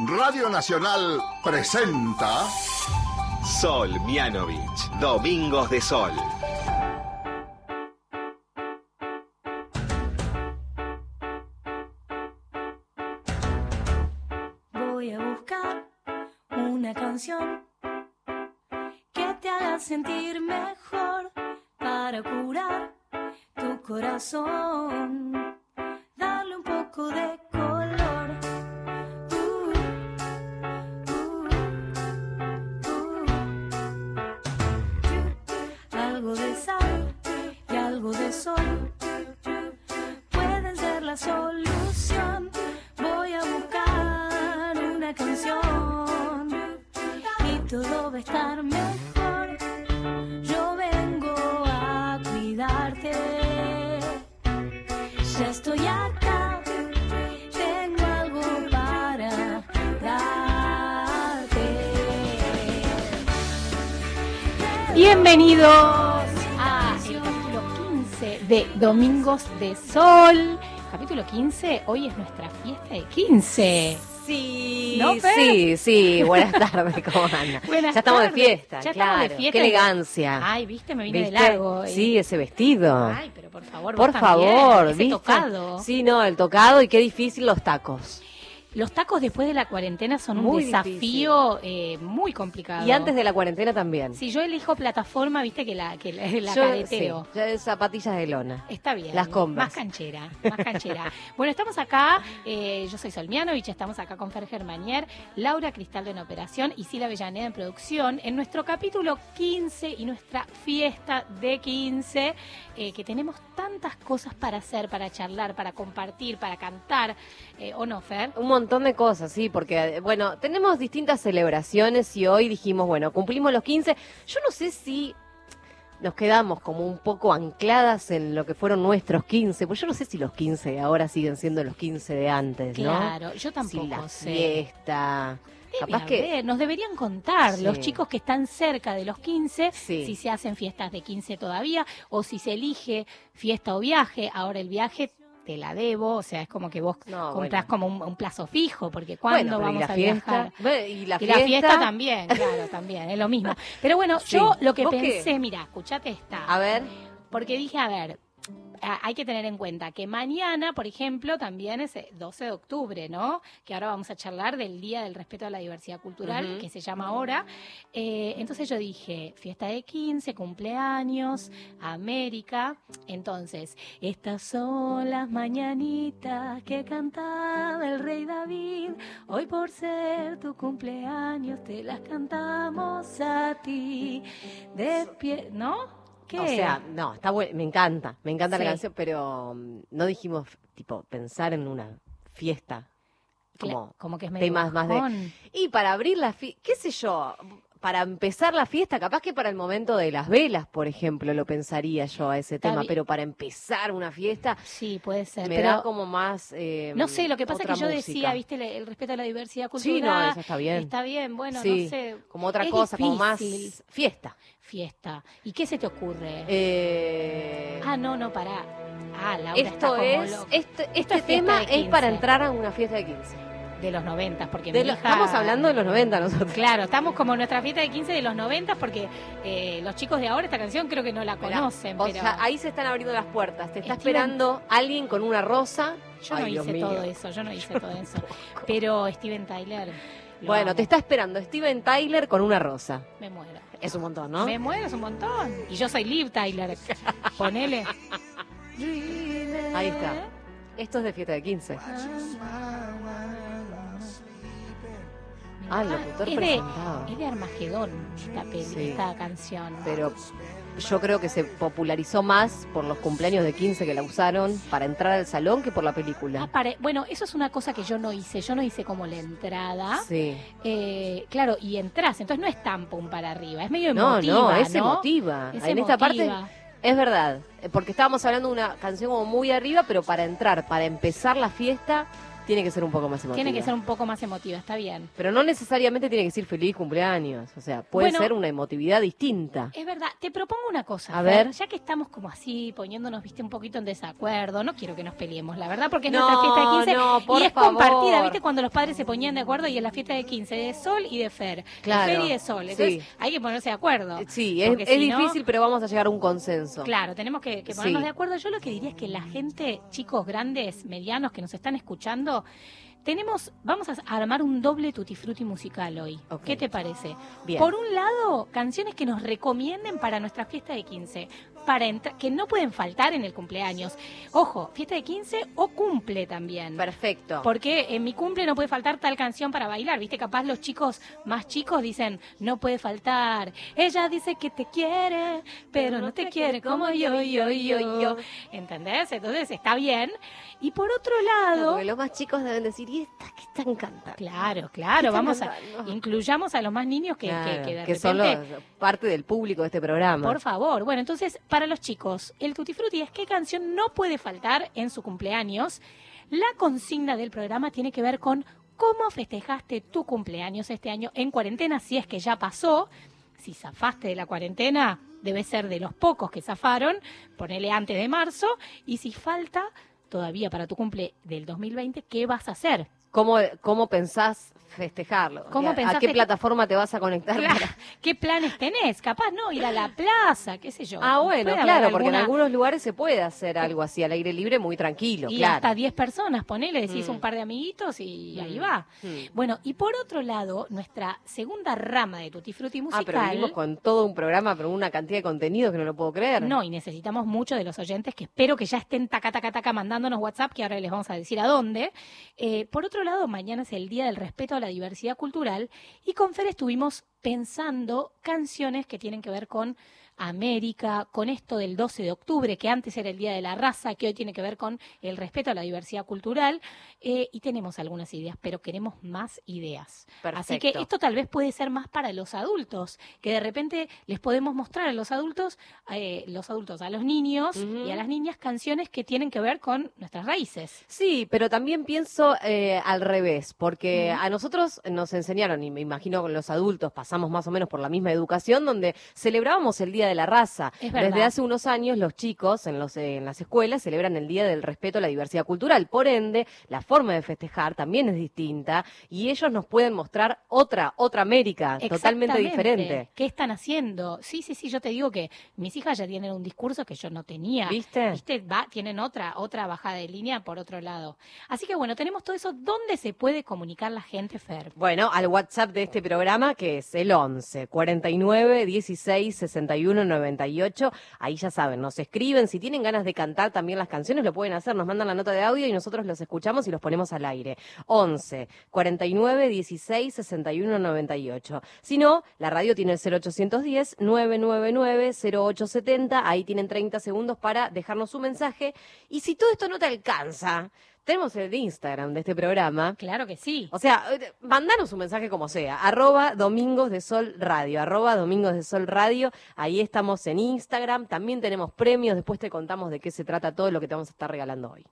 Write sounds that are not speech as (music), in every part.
Radio Nacional presenta Sol Mianovich, Domingos de Sol. Voy a buscar una canción que te haga sentir mejor para curar tu corazón. Domingos de Sol. Capítulo 15, hoy es nuestra fiesta de 15. Sí, ¿No, sí, sí. Buenas tardes, ¿cómo anda? (laughs) Buenas ya estamos de fiesta, Ya claro. estamos de fiesta. Qué elegancia. Ay, viste, me vine ¿Viste? de largo. eh. Sí, ese vestido. Ay, pero por favor, vos Por también, favor, ese ¿viste? tocado. Sí, no, el tocado y qué difícil los tacos. Los tacos después de la cuarentena son un desafío eh, muy complicado. Y antes de la cuarentena también. Si yo elijo plataforma, viste que la, que la, (laughs) la Yo, careteo. sí, ya de zapatillas de lona. Está bien. Las Converse. Más canchera, más canchera. (laughs) bueno, estamos acá, eh, yo soy Solmianovich, estamos acá con Fer Germanier, Laura Cristaldo en operación y Sila Avellaneda en producción, en nuestro capítulo 15 y nuestra fiesta de 15, eh, que tenemos tantas cosas para hacer, para charlar, para compartir, para cantar, eh, ¿o no, Fer? Un montón de cosas, sí, porque, bueno, tenemos distintas celebraciones y hoy dijimos, bueno, cumplimos los 15. Yo no sé si nos quedamos como un poco ancladas en lo que fueron nuestros 15, pues yo no sé si los 15 de ahora siguen siendo los 15 de antes, ¿no? Claro, yo tampoco si la sé. fiesta. Debe Capaz que nos deberían contar Sí. los chicos que están cerca de los 15 Sí. si se hacen fiestas de 15 todavía o si se elige fiesta o viaje. Ahora el viaje te la debo, o sea, es como que vos No, comprás bueno. como un, un plazo fijo, porque Bueno, ¿cuándo pero ¿y vamos a fiesta? viajar? Bueno, y la y fiesta, la fiesta también, claro, también, es lo mismo. Pero bueno, (laughs) Sí. yo lo que ¿Vos qué? pensé, mira, escuchate esta. A ver, Porque dije, a ver, hay que tener en cuenta que mañana, por ejemplo, también es eh, 12 de octubre, ¿no? Que ahora vamos a charlar del Día del Respeto a la Diversidad Cultural, que se llama ahora. Eh, entonces yo dije, fiesta de 15, cumpleaños, América. Entonces, estas son las mañanitas que cantaba el rey David. Hoy por ser tu cumpleaños te las cantamos a ti. ¿No? ¿Qué? o sea, no, está bueno, me encanta, me encanta Sí. la canción, pero mm, no dijimos, tipo, pensar en una fiesta. Como, como que es medio temas más de-. Y para abrir la fiesta, qué sé yo, para empezar la fiesta, capaz que para el momento de las velas, por ejemplo, lo pensaría yo a ese Está tema, pero para empezar una fiesta Sí, puede ser. me pero da como más... eh, no sé, lo que pasa es que yo música. decía, viste, le- el respeto a la diversidad Sí, cultural. no, eso está bien. Está bien, bueno, Sí, no sé. Como otra Es cosa, como más fiesta. Fiesta. ¿Y qué se te ocurre? Eh, ah, no, no, pará. Ah, Laura está esto como es, loca. este, este tema es para 15. entrar a una fiesta de 15. De los 90, porque De mi lo- hija- Estamos hablando de los 90 nosotros. Claro, estamos como en nuestra fiesta de 15 de los 90 porque eh, los chicos de ahora esta canción creo que no la conocen, o pero sea, ahí se están abriendo las puertas. Te está Steven- esperando alguien con una rosa. yo Ay, no Dios hice mío. todo eso, yo no hice todo eso. Pero Steven Tyler Bueno, amo. te está esperando Steven Tyler con una rosa. me muero. Es un montón, ¿no? Me muero, es un montón. Y yo soy Liv Tyler. (laughs) Ponele. Ahí está. Esto es de fiesta de 15. Ah, el locutor es de, presentado. es de Armagedón esta, peli, Sí. esta canción. Pero yo creo que se popularizó más por los cumpleaños de 15 que la usaron para entrar al salón que por la Ah, película. pare- bueno, eso es una cosa que yo no hice. Yo no hice como la entrada. Sí. Eh, claro, y entras, entonces no es tan pum para arriba, es medio No, emotiva. no, es ¿no? emotiva. Es en esta parte emotiva. es verdad, eh, porque estábamos hablando de una canción como muy arriba, pero para entrar, para empezar la fiesta, Tiene que ser un poco más emotiva. Tiene que ser un poco más emotiva, está bien. Pero no necesariamente tiene que decir feliz cumpleaños. O sea, puede Bueno. ser una emotividad distinta. Es verdad, te propongo una cosa. A Fer, ver. Ya que estamos como así, poniéndonos, viste, un poquito en desacuerdo, no quiero que nos peleemos, la verdad, porque es No, nuestra fiesta de 15 no, por y es favor. compartida, viste, cuando los padres se ponían de acuerdo y en la fiesta de 15 de Sol y de Fer. Claro, De Fer y de Sol. Entonces sí. hay que ponerse de acuerdo. Sí, es, es si no- difícil, pero vamos a llegar a un consenso. Claro, tenemos que, que ponernos Sí. de acuerdo. Yo lo que diría es que la gente, chicos grandes, medianos que nos están escuchando, tenemos, vamos a armar un doble tutti frutti musical hoy. ¿Qué te parece? Bien. Por un lado, canciones que nos recomienden para nuestra fiesta de 15, para que no pueden faltar en el cumpleaños. Ojo, fiesta de 15 o cumple también. Perfecto. Porque en mi cumple no puede faltar tal canción para bailar, ¿viste? Capaz los chicos más chicos dicen, no puede faltar. Ella dice que te quiere, pero no te quiere como yo, yo, yo, yo. ¿Entendés? Entonces está bien. Y por otro lado... Porque los más chicos deben decir, ¿y esta que están cantando? Claro, ¿Qué claro, vamos a... Incluyamos a los más niños que, que- Claro, que de que son los- repente... parte del público de este programa. Por favor. Bueno, entonces, para los chicos, el Tutti Frutti es qué canción no puede faltar en su cumpleaños. La consigna del programa tiene que ver con cómo festejaste tu cumpleaños este año en cuarentena, si es que ya pasó. Si zafaste de la cuarentena, debe ser de los pocos que zafaron, ponele antes de marzo. Y si falta todavía para tu cumple del 2020, ¿qué vas a hacer? ¿Cómo, ¿Cómo pensás festejarlo? ¿Cómo ¿A- ¿A pensás qué plataforma te vas a conectar? Claro, para- ¿Qué planes tenés? Capaz no, ir a la plaza, qué sé yo. Ah, bueno, claro, porque en algunos lugares se puede hacer algo así al aire libre muy tranquilo, Y claro. hasta 10 personas, ponele, decís Mm. un par de amiguitos y ahí Mm. va. Mm. Bueno, y por otro lado, nuestra segunda rama de Tutti Frutti Ah, musical. pero venimos con todo un programa, pero una cantidad de contenido que no lo puedo creer. No, y necesitamos mucho de los oyentes que espero que ya estén taca, taca, taca mandándonos WhatsApp, que ahora les vamos a decir a dónde. Eh, por otro lado, mañana es el Día del Respeto a la Diversidad Cultural y con Fer estuvimos pensando canciones que tienen que ver con América, con esto del 12 de octubre, que antes era el Día de la Raza, que hoy tiene que ver con el respeto a la diversidad cultural. eh, y tenemos algunas ideas, pero queremos más ideas. Así que esto tal vez puede ser más para los adultos, que de repente les podemos mostrar a los adultos, eh, los adultos a los niños y a las niñas canciones que tienen que ver con nuestras raíces. Sí, pero también pienso eh, al revés, porque a nosotros nos enseñaron, y me imagino que los adultos pasamos más o menos por la misma educación, donde celebrábamos el Día de la Raza. Desde hace unos años los chicos en, los, eh, en las escuelas celebran el Día del Respeto a la Diversidad Cultural. Por ende, la forma de festejar también es distinta y ellos nos pueden mostrar otra, otra América, totalmente diferente. ¿Qué están haciendo? Sí, sí, sí, yo te digo que mis hijas ya tienen un discurso que yo no tenía. ¿Viste? ¿Viste? Va, tienen otra, otra bajada de línea por otro lado. Así que bueno, tenemos todo eso. ¿Dónde se puede comunicar la gente, Fer? Bueno, al WhatsApp de este programa, que es el 11 49 16 61 98. Ahí ya saben, nos escriben. Si tienen ganas de cantar también las canciones, lo pueden hacer. Nos mandan la nota de audio y nosotros los escuchamos y los ponemos al aire. 11 49 16 61 98. Si no, la radio tiene el 0810 999 0870. Ahí tienen 30 segundos para dejarnos su mensaje. Y si todo esto no te alcanza, tenemos el Instagram de este programa. Claro que sí. O sea, eh, mandanos un mensaje como sea, arroba Domingos de Sol Radio, arroba Domingos de Sol Radio, ahí estamos en Instagram, también tenemos premios, después te contamos de qué se trata todo lo que te vamos a estar regalando hoy.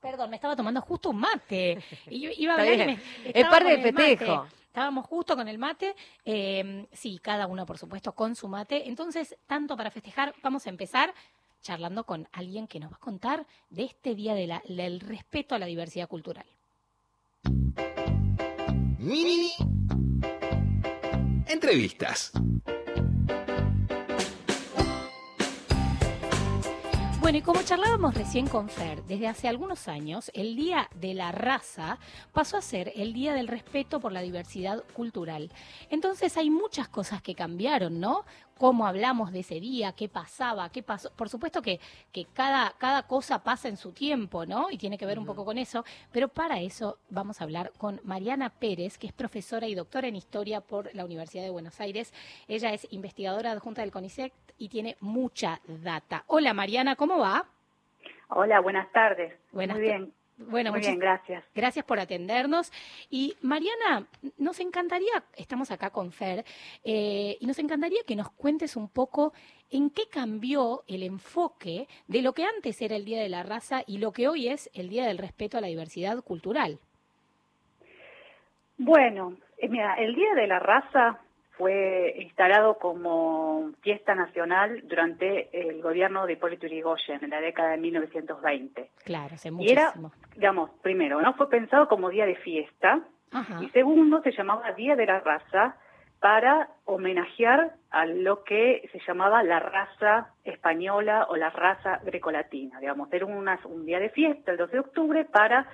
Perdón, me estaba tomando justo un mate. (laughs) Y yo iba a hablar y me- Es parte del festejo. Estábamos justo con el mate. eh, sí, cada uno, por supuesto, con su mate. Entonces, tanto para festejar, vamos a empezar charlando con alguien que nos va a contar de este día de la- del respeto a la diversidad cultural. Mini Entrevistas. Bueno, y como charlábamos recién con Fer, desde hace algunos años, el Día de la Raza pasó a ser el Día del Respeto por la Diversidad Cultural. Entonces hay muchas cosas que cambiaron, ¿no? Cómo hablamos de ese día, qué pasaba, qué pasó. Por supuesto que, que cada, cada cosa pasa en su tiempo, ¿no? Y tiene que ver un poco con eso. Pero para eso vamos a hablar con Mariana Pérez, que es profesora y doctora en Historia por la Universidad de Buenos Aires. Ella es investigadora adjunta del CONICET y tiene mucha data. Hola Mariana, ¿cómo va? Hola, buenas tardes. Buenas Muy bien. Bueno, Muy muchis- bien, gracias. Gracias por atendernos. Y Mariana, nos encantaría, estamos acá con Fer, eh, y nos encantaría que nos cuentes un poco en qué cambió el enfoque de lo que antes era el Día de la Raza y lo que hoy es el Día del Respeto a la Diversidad Cultural. Bueno, eh, mira, el Día de la Raza fue instalado como fiesta nacional durante el gobierno de Hipólito Yrigoyen en la década de 1920. Claro, hace Y era, muchísimo. digamos, primero, no fue pensado como día de fiesta Ajá, y segundo se llamaba Día de la Raza para homenajear a lo que se llamaba la raza española o la raza grecolatina. Digamos, era una- un día de fiesta, el 12 de octubre, para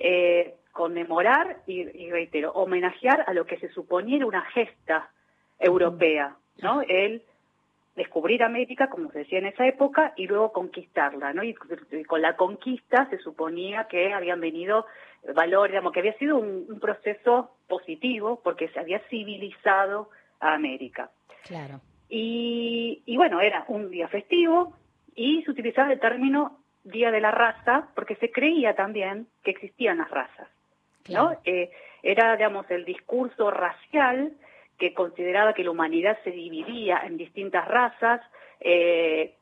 eh, conmemorar y, y reitero, homenajear a lo que se suponía era una gesta europea, ¿no? El descubrir América, como se decía en esa época, y luego conquistarla, ¿no? Y, y con la conquista se suponía que habían venido valores, digamos, que había sido un, un proceso positivo porque se había civilizado a América. claro. Y, y bueno, era un día festivo y se utilizaba el término Día de la Raza porque se creía también que existían las razas. ¿no? Claro. Eh, era, digamos, el discurso racial que consideraba que la humanidad se dividía en distintas razas, eh,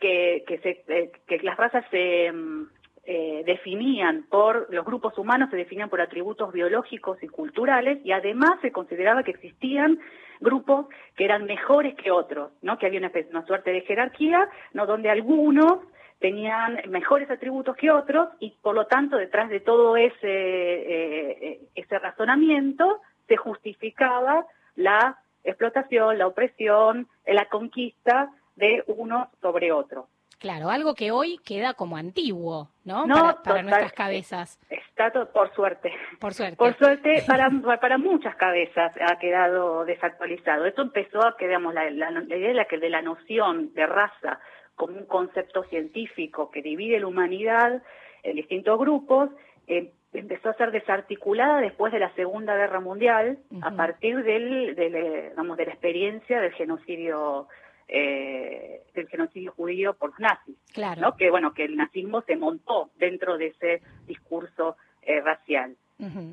que, eh, que las razas se mm, eh, definían por, los grupos humanos se definían por atributos biológicos y culturales, y además se consideraba que existían grupos que eran mejores que otros, ¿no? que había una, una suerte de jerarquía, ¿no? donde algunos tenían mejores atributos que otros y por lo tanto detrás de todo ese, ese razonamiento se justificaba la explotación, la opresión, eh, la conquista de uno sobre otro. Claro, algo que hoy queda como antiguo, ¿no? No, para, para total- nuestras cabezas, Está to- por suerte. por suerte. Por suerte, para, para muchas cabezas ha quedado desactualizado. Esto empezó a que, digamos, la, la- la idea de la, que de la noción de raza como un concepto científico que divide la humanidad en distintos grupos, eh, empezó a ser desarticulada después de la Segunda Guerra Mundial, a partir del, del, eh, digamos, de la experiencia del genocidio, eh, del genocidio judío por los nazis. claro. ¿no? Que bueno, que el nazismo se montó dentro de ese discurso eh, racial.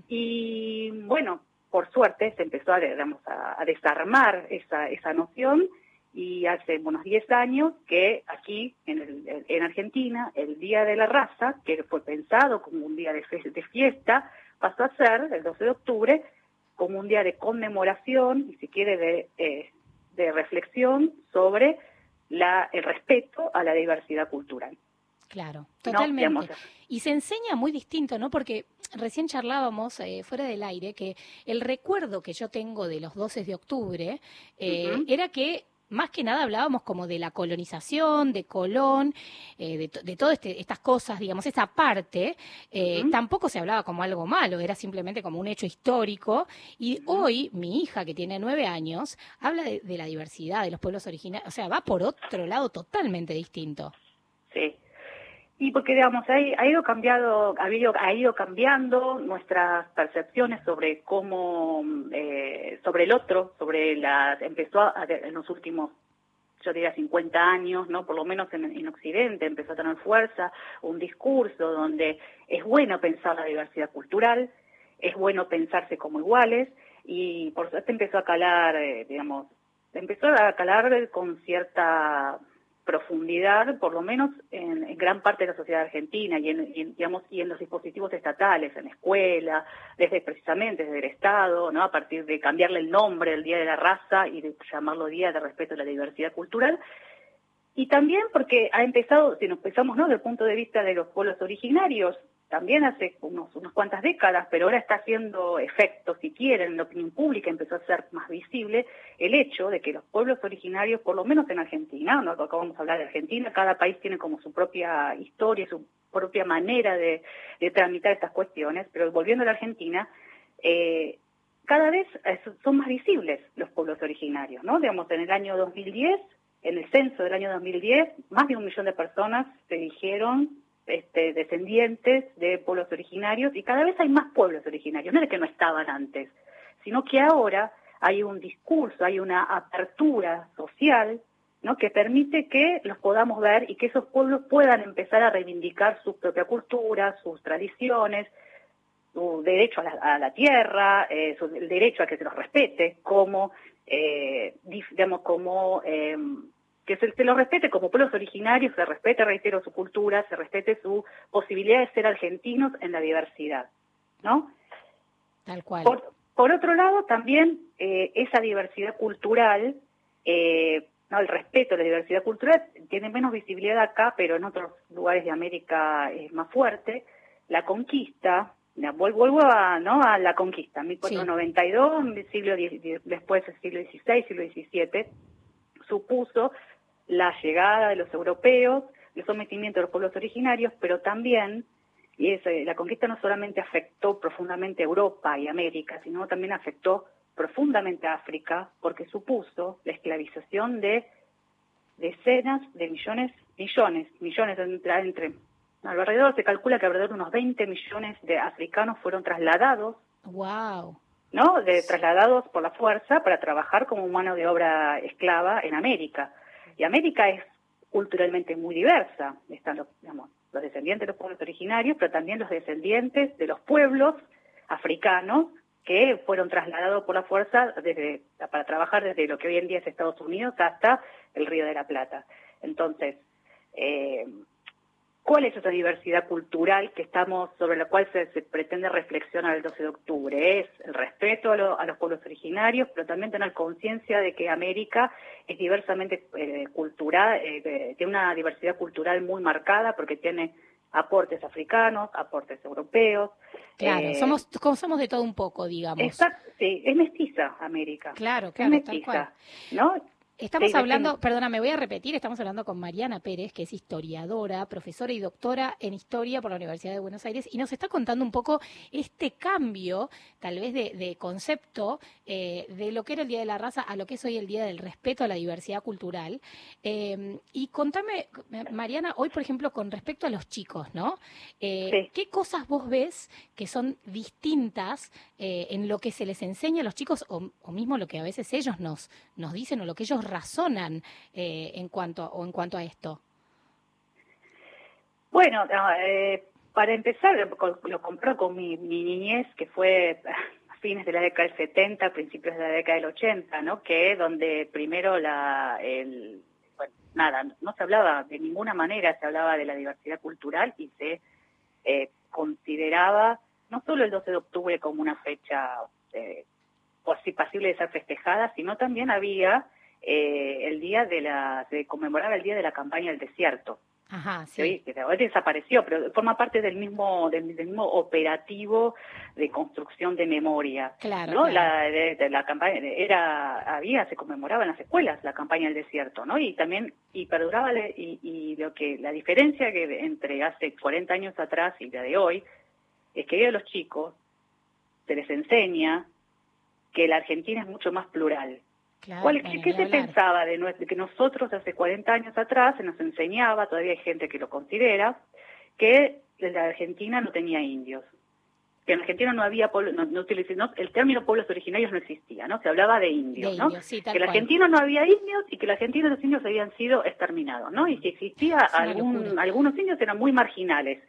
Y bueno, por suerte se empezó a, digamos, a, a desarmar esa, esa noción y hace unos 10 años que aquí en, el- en Argentina el Día de la Raza, que fue pensado como un día de, fe- de fiesta, pasó a ser el 12 de octubre como un día de conmemoración y si quiere de, eh, de reflexión sobre la, el respeto a la diversidad cultural. Claro, totalmente. Y se enseña muy distinto, ¿no? Porque recién charlábamos eh, fuera del aire que el recuerdo que yo tengo de los 12 de octubre eh, era que más que nada hablábamos como de la colonización, de Colón, eh, de, to- de todas este, estas cosas, digamos, esa parte, eh, tampoco se hablaba como algo malo, era simplemente como un hecho histórico. Y hoy mi hija, que tiene nueve años, habla de, de la diversidad, de los pueblos originarios, o sea, va por otro lado totalmente distinto. Sí. Y porque, digamos, ha, ha ido cambiado, ha ido, ha ido cambiando nuestras percepciones sobre cómo, eh, sobre el otro, sobre las, empezó a- en los últimos, yo diría 50 años, ¿no? Por lo menos en, en Occidente empezó a tener fuerza un discurso donde es bueno pensar la diversidad cultural, es bueno pensarse como iguales, y por suerte empezó a calar, eh, digamos, empezó a calar con cierta profundidad, por lo menos en, gran parte de la sociedad argentina y en, digamos, y en los dispositivos estatales, en la escuela, desde precisamente desde el Estado, ¿no? a partir de cambiarle el nombre del Día de la Raza y de llamarlo Día de Respeto a la Diversidad Cultural. Y también porque ha empezado, si nos pensamos ¿no? desde el punto de vista de los pueblos originarios, también hace unos, unas cuantas décadas, pero ahora está haciendo efecto, si quieren, en la opinión pública empezó a ser más visible el hecho de que los pueblos originarios, por lo menos en Argentina, no acá vamos a hablar de Argentina, cada país tiene como su propia historia, su propia manera de, de tramitar estas cuestiones, pero volviendo a la Argentina, eh, cada vez son más visibles los pueblos originarios, ¿no? Digamos, en el año 2010, en el censo del año 2010, más de un millón de personas se dijeron este, descendientes de pueblos originarios y cada vez hay más pueblos originarios, no es que no estaban antes, sino que ahora hay un discurso, hay una apertura social ¿no? que permite que los podamos ver y que esos pueblos puedan empezar a reivindicar su propia cultura, sus tradiciones, su derecho a la, tierra, eh, el derecho a que se los respete, como, eh, digamos, como eh, que se, se los respete como pueblos originarios, se respete, reitero, su cultura, se respete su posibilidad de ser argentinos en la diversidad, ¿no? Tal cual. Por, por otro lado, también eh, esa diversidad cultural, eh, no, el respeto a la diversidad cultural tiene menos visibilidad acá, pero en otros lugares de América es más fuerte. La conquista, vuelvo a, ¿no? a la conquista, 1492, el siglo después del siglo XVI, siglo XVII, supuso la llegada de los europeos, el sometimiento de los pueblos originarios, pero también y es, eh, la conquista no solamente afectó profundamente a Europa y América, sino también afectó profundamente a África, porque supuso la esclavización de decenas de millones, millones, millones entre, entre alrededor, se calcula que alrededor de unos 20 millones de africanos fueron trasladados, Wow. ¿no? De, trasladados por la fuerza para trabajar como mano de obra esclava en América. Y América es culturalmente muy diversa. Están los, digamos, los descendientes de los pueblos originarios, pero también los descendientes de los pueblos africanos que fueron trasladados por la fuerza desde, para trabajar desde lo que hoy en día es Estados Unidos hasta el Río de la Plata. Entonces, eh, ¿cuál es esa diversidad cultural que estamos sobre la cual se, se pretende reflexionar el 12 de octubre? Es el respeto a, lo- a los pueblos originarios, pero también tener conciencia de que América es diversamente eh, cultural, eh, tiene una diversidad cultural muy marcada porque tiene aportes africanos, aportes europeos. Claro, eh, somos, somos de todo un poco, digamos. Exacto, sí, es mestiza América. Claro, es claro, tal cual. mestiza, ¿no? Estamos hablando, perdona, me voy a repetir, estamos hablando con Mariana Pérez, que es historiadora, profesora y doctora en historia por la Universidad de Buenos Aires, y nos está contando un poco este cambio, tal vez de, de concepto, eh, de lo que era el Día de la Raza a lo que es hoy el Día del Respeto a la Diversidad Cultural. Eh, y contame, Mariana, hoy, por ejemplo, con respecto a los chicos, ¿no? Eh, Sí. ¿Qué cosas vos ves que son distintas eh, en lo que se les enseña a los chicos o, o mismo lo que a veces ellos nos, nos dicen o lo que ellos razonan eh, en cuanto o en cuanto a esto? Bueno, no, eh, para empezar, lo compró con mi, niñez, que fue a fines de la década del 70, principios de la década del 80, ¿no? Que donde primero la, el, bueno, nada, no se hablaba de ninguna manera, se hablaba de la diversidad cultural y se eh, consideraba no solo el 12 de octubre como una fecha eh, posi- pasible de ser festejada, sino también había eh, el día de la, se conmemoraba el día de la campaña del desierto Ajá, hoy, sí. que hoy desapareció, pero forma parte del mismo del, del mismo operativo de construcción de memoria. Claro, ¿no? claro. La, de, de la campaña era había se conmemoraba en las escuelas la campaña del desierto, ¿no? Y también y perduraba le- y, y lo que la diferencia que entre hace 40 años atrás y la de hoy es que hoy a los chicos se les enseña que la Argentina es mucho más plural. Claro, ¿Cuál- ¿Qué, qué se pensaba de, que nosotros hace 40 años atrás se nos enseñaba, todavía hay gente que lo considera, que la Argentina no tenía indios? Que en Argentina no había pueblo, no, no el término pueblos originarios no existía, ¿no? Se hablaba de De indios, ¿no? indios, sí, tal que en. Argentina no había indios y que en Argentina los indios habían sido exterminados, ¿no? Y si existía algún, algunos indios eran muy marginales,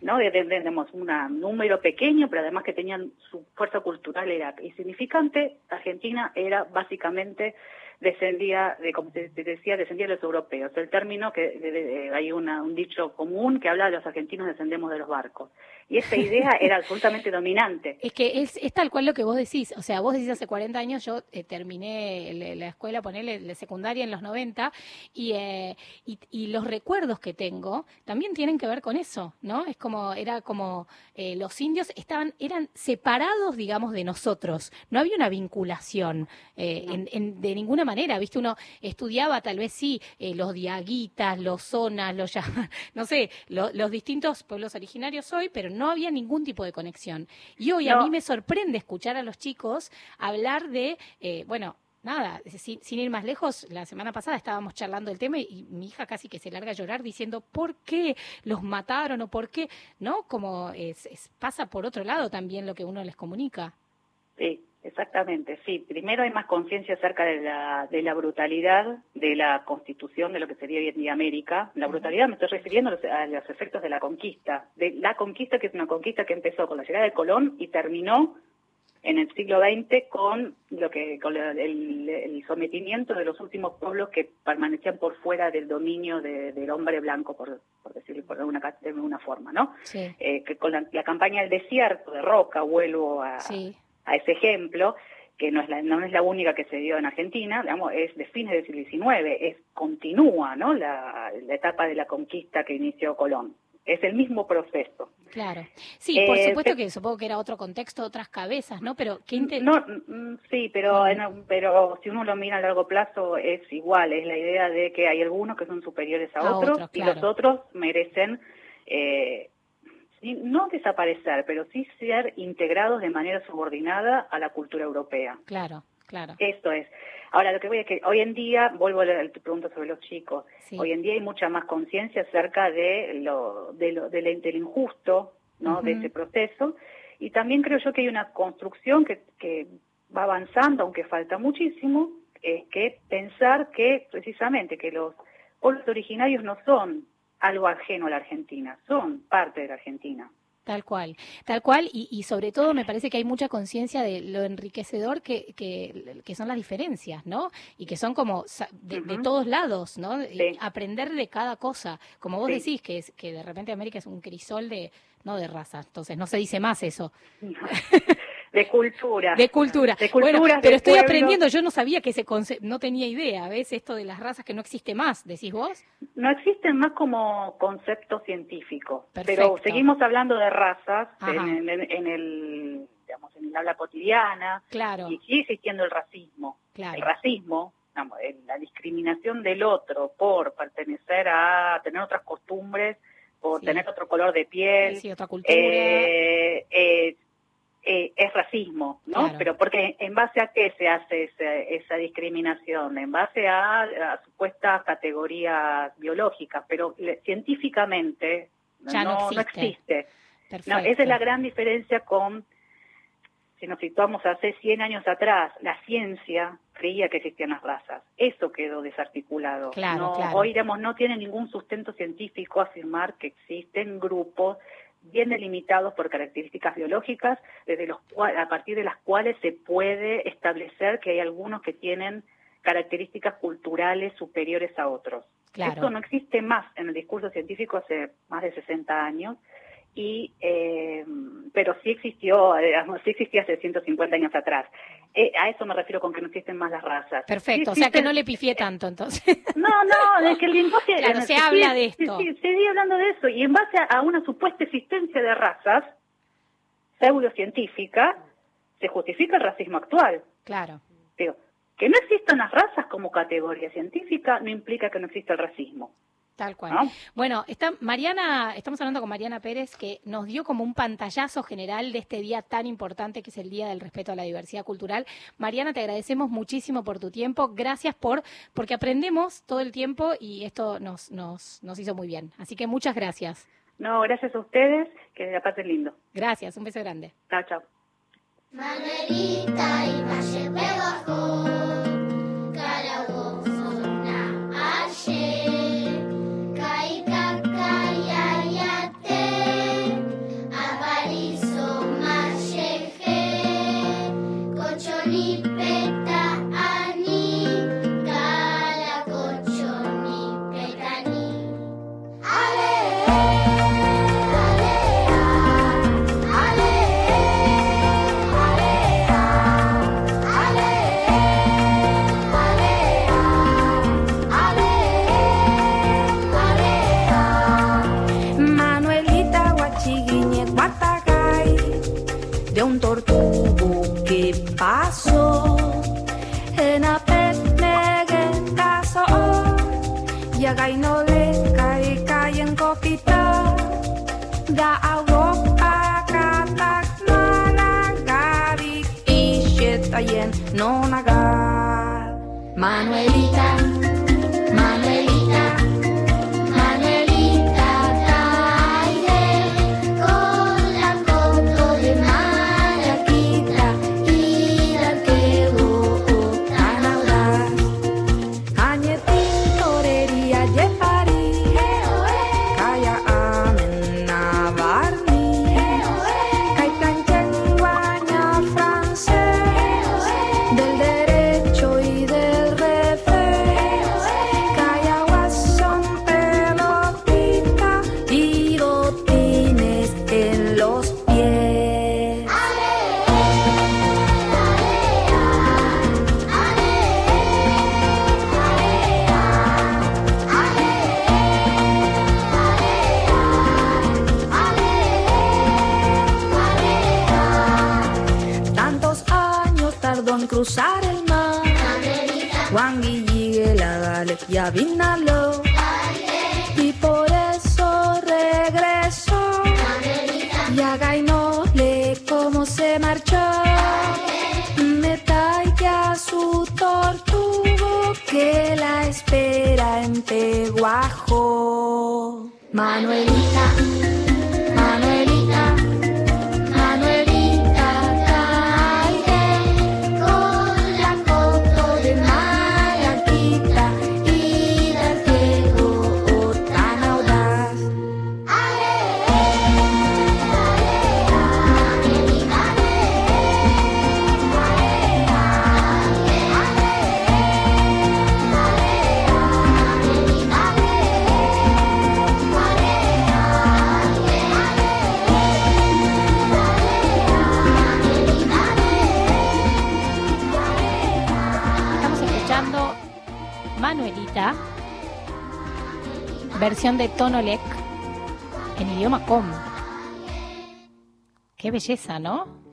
¿no? Digamos, un número pequeño, pero además que tenían su fuerza cultural era insignificante. Argentina era básicamente descendía de, como te decía, descendía de los europeos. El término que de- de- de- hay una, un dicho común que habla de los argentinos descendemos de los barcos. Y esa idea (laughs) era absolutamente dominante. Es que es, es tal cual lo que vos decís. O sea, vos decís hace 40 años, yo eh, terminé la escuela, ponerle la secundaria en los 90, y, eh, y, y los recuerdos que tengo también tienen que ver con eso, ¿no? Es como, era como eh, los indios estaban, eran separados, digamos, de nosotros. No había una vinculación No. en, en- de ninguna manera, ¿viste? Uno estudiaba tal vez sí eh, los diaguitas, los zonas, los ya- (laughs) no sé, lo- los distintos pueblos originarios hoy, pero no había ningún tipo de conexión. Y hoy a mí me sorprende escuchar a los chicos hablar de, eh, bueno, nada, sin, sin ir más lejos, la semana pasada estábamos charlando el tema y mi hija casi que se larga a llorar diciendo por qué los mataron o por qué, ¿no? Como es, es- pasa por otro lado también lo que uno les comunica. Sí, Exactamente, sí. Primero hay más conciencia acerca de la, de la brutalidad de la constitución de lo que sería hoy en día América. La brutalidad me estoy refiriendo a los, a los efectos de la conquista. De la conquista, que es una conquista que empezó con la llegada de Colón y terminó en el siglo XX con lo que con el, el sometimiento de los últimos pueblos que permanecían por fuera del dominio de- del hombre blanco, por, por decirlo por alguna, de alguna forma, ¿no? Sí, Eh, que con la, la campaña del desierto de Roca, vuelvo a, sí, a ese ejemplo, que no es, la, no es la única que se dio en Argentina, digamos, es de fines del siglo XIX, es, continúa ¿no? la, la etapa de la conquista que inició Colón. Es el mismo proceso. claro. Sí, por Eh, supuesto que supongo que era otro contexto, otras cabezas, ¿no? Pero qué No, mm, sí, pero, en- pero si uno lo mira a largo plazo es igual, es la idea de que hay algunos que son superiores a, A otros, otros, y los otros merecen eh, no desaparecer, pero sí ser integrados de manera subordinada a la cultura europea. Claro, claro. Esto es. Ahora, lo que voy a que hoy en día, vuelvo a la tu pregunta sobre los chicos, Sí. hoy en día hay mucha más conciencia acerca de lo, de lo, de del injusto, ¿no? De ese proceso. Y también creo yo que hay una construcción que, que va avanzando, aunque falta muchísimo, es que pensar que precisamente que los pueblos originarios no son algo ajeno a la Argentina, son parte de la Argentina. Tal cual, tal cual, y, y sobre todo me parece que hay mucha conciencia de lo enriquecedor que, que, que son las diferencias, ¿no? Y que son como de, todos lados, ¿no? Sí. aprender de cada cosa. Como vos Sí. decís, que, es, que de repente América es un crisol de, no de razas, entonces no se dice más eso, (laughs) De cultura. de cultura. De bueno, culturas, pero estoy aprendiendo, yo no sabía que ese concepto, no tenía idea, ¿ves? Esto de las razas que no existe más, decís vos. No existen más como concepto científico, Perfecto. pero seguimos hablando de razas en, en- en el, digamos, en el habla cotidiana Claro, y sigue existiendo el racismo. claro. El racismo, digamos, la discriminación del otro por pertenecer a tener otras costumbres, por Sí. tener otro color de piel, Sí, otra cultura. eh, eh, eh, es racismo, ¿no? Claro. Pero porque en base a qué se hace ese- esa discriminación, en base a, a supuestas categorías biológicas, pero le- científicamente Ya no no, existe. No, esa es la gran diferencia con, si nos situamos hace 100 años atrás, la ciencia creía que existían las razas. Eso quedó desarticulado. Claro, no, claro. Hoy, digamos, no tiene ningún sustento científico afirmar que existen grupos bien delimitados por características biológicas, desde los a partir de las cuales se puede establecer que hay algunos que tienen características culturales superiores a otros. Claro. Esto no existe más en el discurso científico hace más de 60 años, y eh, pero sí existió, digamos, sí existía hace 150 años atrás. Eh, a eso me refiero con que no existen más las razas. Perfecto, Sí o sea que no le pifié tanto entonces. (laughs) no, no, es que el lenguaje... Claro, se habla de esto. Sí, se sigue hablando de eso. Y en base a, a una supuesta existencia de razas pseudocientífica, se justifica el racismo actual. claro. Digo, que no existan las razas como categoría científica no implica que no exista el racismo. Tal cual. ¿no? Bueno, está Mariana, estamos hablando con Mariana Pérez, que nos dio como un pantallazo general de este día tan importante que es el Día del Respeto a la Diversidad Cultural. Mariana, te agradecemos muchísimo por tu tiempo. Gracias por, porque aprendemos todo el tiempo y esto nos, nos, nos hizo muy bien. Así que muchas gracias. No, gracias a ustedes, que la pasen lindo. Gracias, un beso grande. Chao, chao. Manuelita y belleza, ¿no?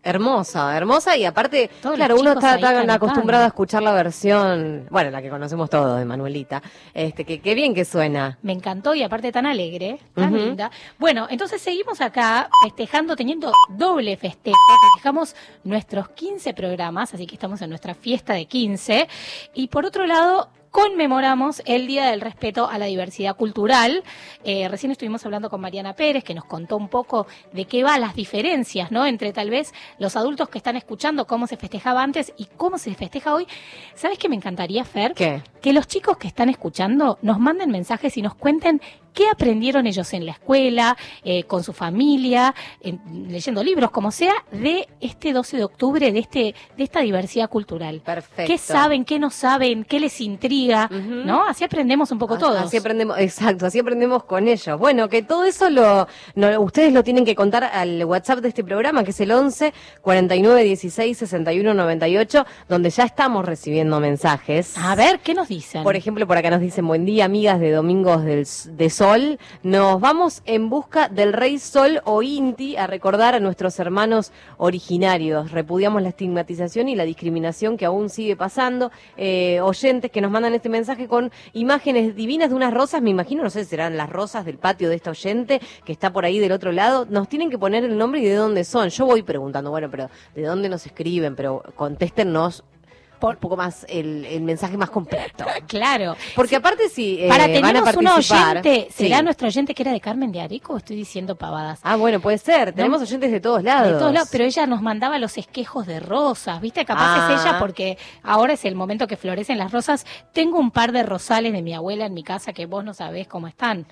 Hermosa, hermosa y aparte, Todos claro, uno está tan acostumbrado a escuchar la versión, bueno, la que conocemos todos de Manuelita, este, que qué bien que suena. Me encantó y aparte tan alegre, tan linda. Bueno, entonces seguimos acá festejando, teniendo doble festejo. Festejamos nuestros 15 programas, así que estamos en nuestra fiesta de 15. Y por otro lado, conmemoramos el Día del Respeto a la Diversidad Cultural. Eh, recién estuvimos hablando con Mariana Pérez, que nos contó un poco de qué va las diferencias, ¿no? Entre tal vez los adultos que están escuchando cómo se festejaba antes y cómo se festeja hoy. ¿Sabes qué me encantaría, Fer? ¿Qué? que los chicos que están escuchando nos manden mensajes y nos cuenten qué aprendieron ellos en la escuela, eh, con su familia, en- leyendo libros, como sea, de este 12 de octubre, de este de esta diversidad cultural. Perfecto. ¿Qué saben, qué no saben, qué les intriga? ¿No? Así aprendemos un poco Ah, todos. Así aprendemos, exacto, así aprendemos con ellos. Bueno, que todo eso lo, no, ustedes lo tienen que contar al WhatsApp de este programa, que es el 11 49 16 61 98, donde ya estamos recibiendo mensajes. A ver, ¿qué nos dicen? Por ejemplo, por acá nos dicen, buen día, amigas de Domingos del, de Sol. Nos vamos en busca del Rey Sol o Inti a recordar a nuestros hermanos originarios. Repudiamos la estigmatización y la discriminación que aún sigue pasando. Eh, oyentes que nos mandan este mensaje con imágenes divinas de unas rosas, me imagino, no sé si serán las rosas del patio de esta oyente que está por ahí del otro lado. Nos tienen que poner el nombre y de dónde son. Yo voy preguntando, bueno, pero ¿de dónde nos escriben? Pero contéstennos Por- un poco más el, el mensaje más completo. (laughs) Claro. Porque aparte si eh, Para tenemos un oyente, Sí. ¿será nuestro oyente que era de Carmen de Arico o estoy diciendo pavadas? Ah, bueno, puede ser. Tenemos oyentes de todos lados. De todos lados, pero ella nos mandaba los esquejos de rosas, ¿viste? Capaz es Ah. ella porque ahora es el momento que florecen las rosas. Tengo un par de rosales de mi abuela en mi casa que vos no sabés cómo están.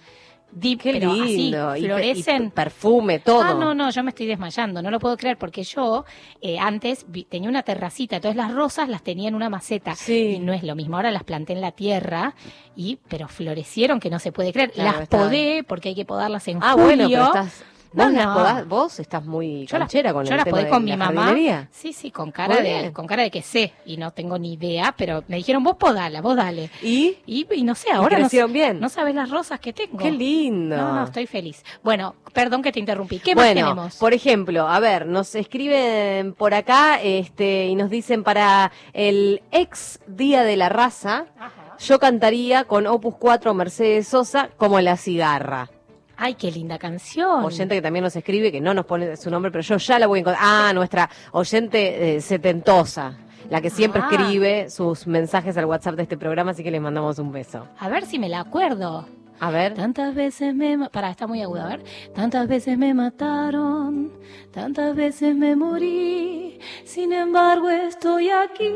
Deep, Qué pero lindo. así, florecen. y perfume, todo. Ah, no, no, yo me estoy desmayando, no lo puedo creer porque yo eh, antes vi- tenía una terracita, entonces las rosas las tenía en una maceta Sí. y no es lo mismo, ahora las planté en la tierra y pero florecieron que no se puede creer. Claro, las podé porque hay que podarlas en Ah, julio. bueno, pero estás... No, Vos, las no. podás- vos estás muy Yo las, canchera con yo el las tema podé de con mi la mamá. jardinería. Sí, sí, con cara de con cara de que sé y no tengo ni idea, pero me dijeron vos podala, vos dale. ¿Y? Y, y no sé, ahora no, bien? no sabes las rosas que tengo. Qué lindo. No, no, estoy feliz. Bueno, perdón que te interrumpí. ¿Qué más tenemos? por ejemplo, a ver, nos escriben por acá este, y nos dicen para el ex Día de la Raza, Ajá. yo cantaría con Opus 4 Mercedes Sosa como La Cigarra. Ay, qué linda canción. Oyente que también nos escribe, que no nos pone su nombre, pero yo ya la voy a encontrar. Ah, nuestra oyente eh, setentosa, la que siempre Ah. escribe sus mensajes al WhatsApp de este programa, así que les mandamos un beso. A ver si me la acuerdo. A ver. Tantas veces me... Pará, está muy aguda, a ver. Tantas veces me mataron, tantas veces me morí, sin embargo estoy aquí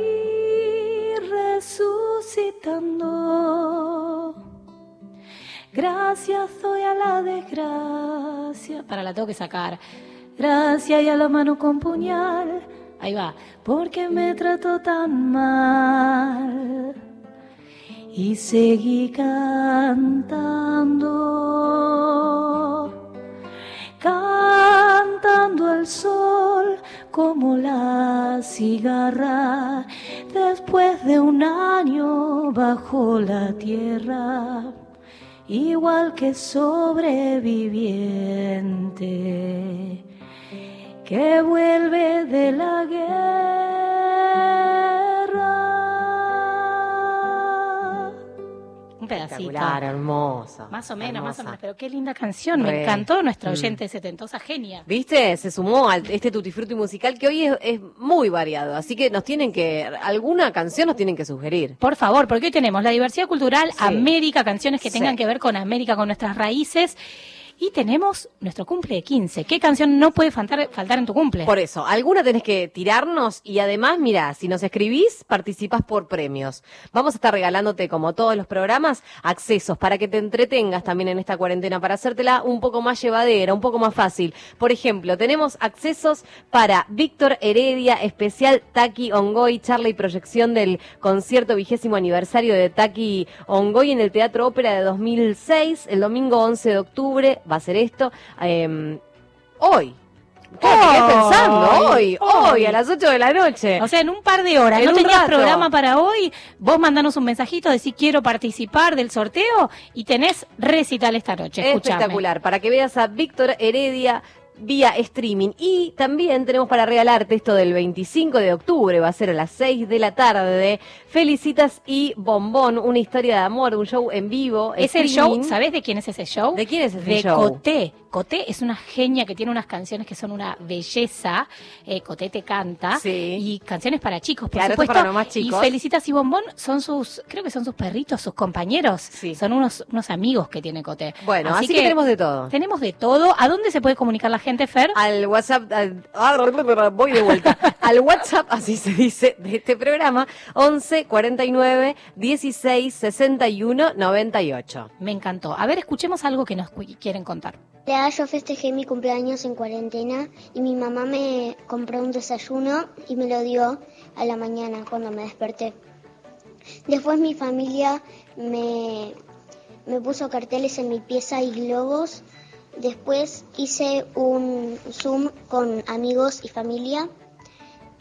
resucitando. Gracias doy a la desgracia. Para la tengo que sacar. Gracias y a la mano con puñal. Ahí va. Porque me trató tan mal y seguí cantando, cantando el sol como la cigarra después de un año bajo la tierra, igual que sobreviviente que vuelve de la guerra. Espectacular, hermosa. Más o menos, más o menos. Pero qué linda canción. Me Re. encantó nuestra Mm. oyente setentosa genia. ¿Viste? Se sumó a este Tutti Frutti musical que hoy es, es muy variado. Así que nos tienen que, alguna canción nos tienen que sugerir. Por favor, porque hoy tenemos la diversidad cultural, Sí. América, canciones que Sí. tengan que ver con América, con nuestras raíces. Y tenemos nuestro cumple de 15. ¿Qué canción no puede faltar, en tu cumple? Por eso, alguna tenés que tirarnos y además, mira, si nos escribís, participás por premios. Vamos a estar regalándote, como todos los programas, accesos para que te entretengas también en esta cuarentena, para hacértela un poco más llevadera, un poco más fácil. Por ejemplo, tenemos accesos para Víctor Heredia, especial Taki Ongoy, charla y proyección del concierto vigésimo aniversario de Taki Ongoy en el Teatro Ópera de 2006, el domingo 11 de octubre, va a ser esto. eh, hoy. ¿Qué me quedé Hoy, pensando? Hoy, hoy, hoy. a las 8 de la noche. O sea, en un par de horas. En ¿No tenías rato. programa para hoy? Vos mandanos un mensajito, decir quiero participar del sorteo y tenés recital esta noche. Escuchame. Espectacular, para que veas a Víctor Heredia vía streaming. Y también tenemos para regalarte esto del 25 de octubre, va a ser a las 6 de la tarde. Felicitas y Bombón, una historia de amor, un show en vivo. Es el show, ¿sabés de quién es ese show? ¿De quién es ese de show? Coté. Coté es una genia que tiene unas canciones que son una belleza. Eh, Coté te canta. Sí. Y canciones para chicos, por Claro, esto supuesto. para los más chicos. Y Felicitas y Bombón son sus, creo que son sus perritos, sus compañeros. Sí. Son unos, unos amigos que tiene Coté. Bueno, así, que, tenemos de todo. Tenemos de todo. ¿A dónde se puede comunicar la gente, Fer? Al WhatsApp, al- ah, voy de vuelta. (laughs) Al WhatsApp, así se dice, de este programa, 11 49 16 61 98. Me encantó. A ver, escuchemos algo que nos quieren contar. Yo festejé mi cumpleaños en cuarentena y mi mamá me compró un desayuno y me lo dio a la mañana cuando me desperté. Después mi familia me, me puso carteles en mi pieza y globos. Después hice un Zoom con amigos y familia.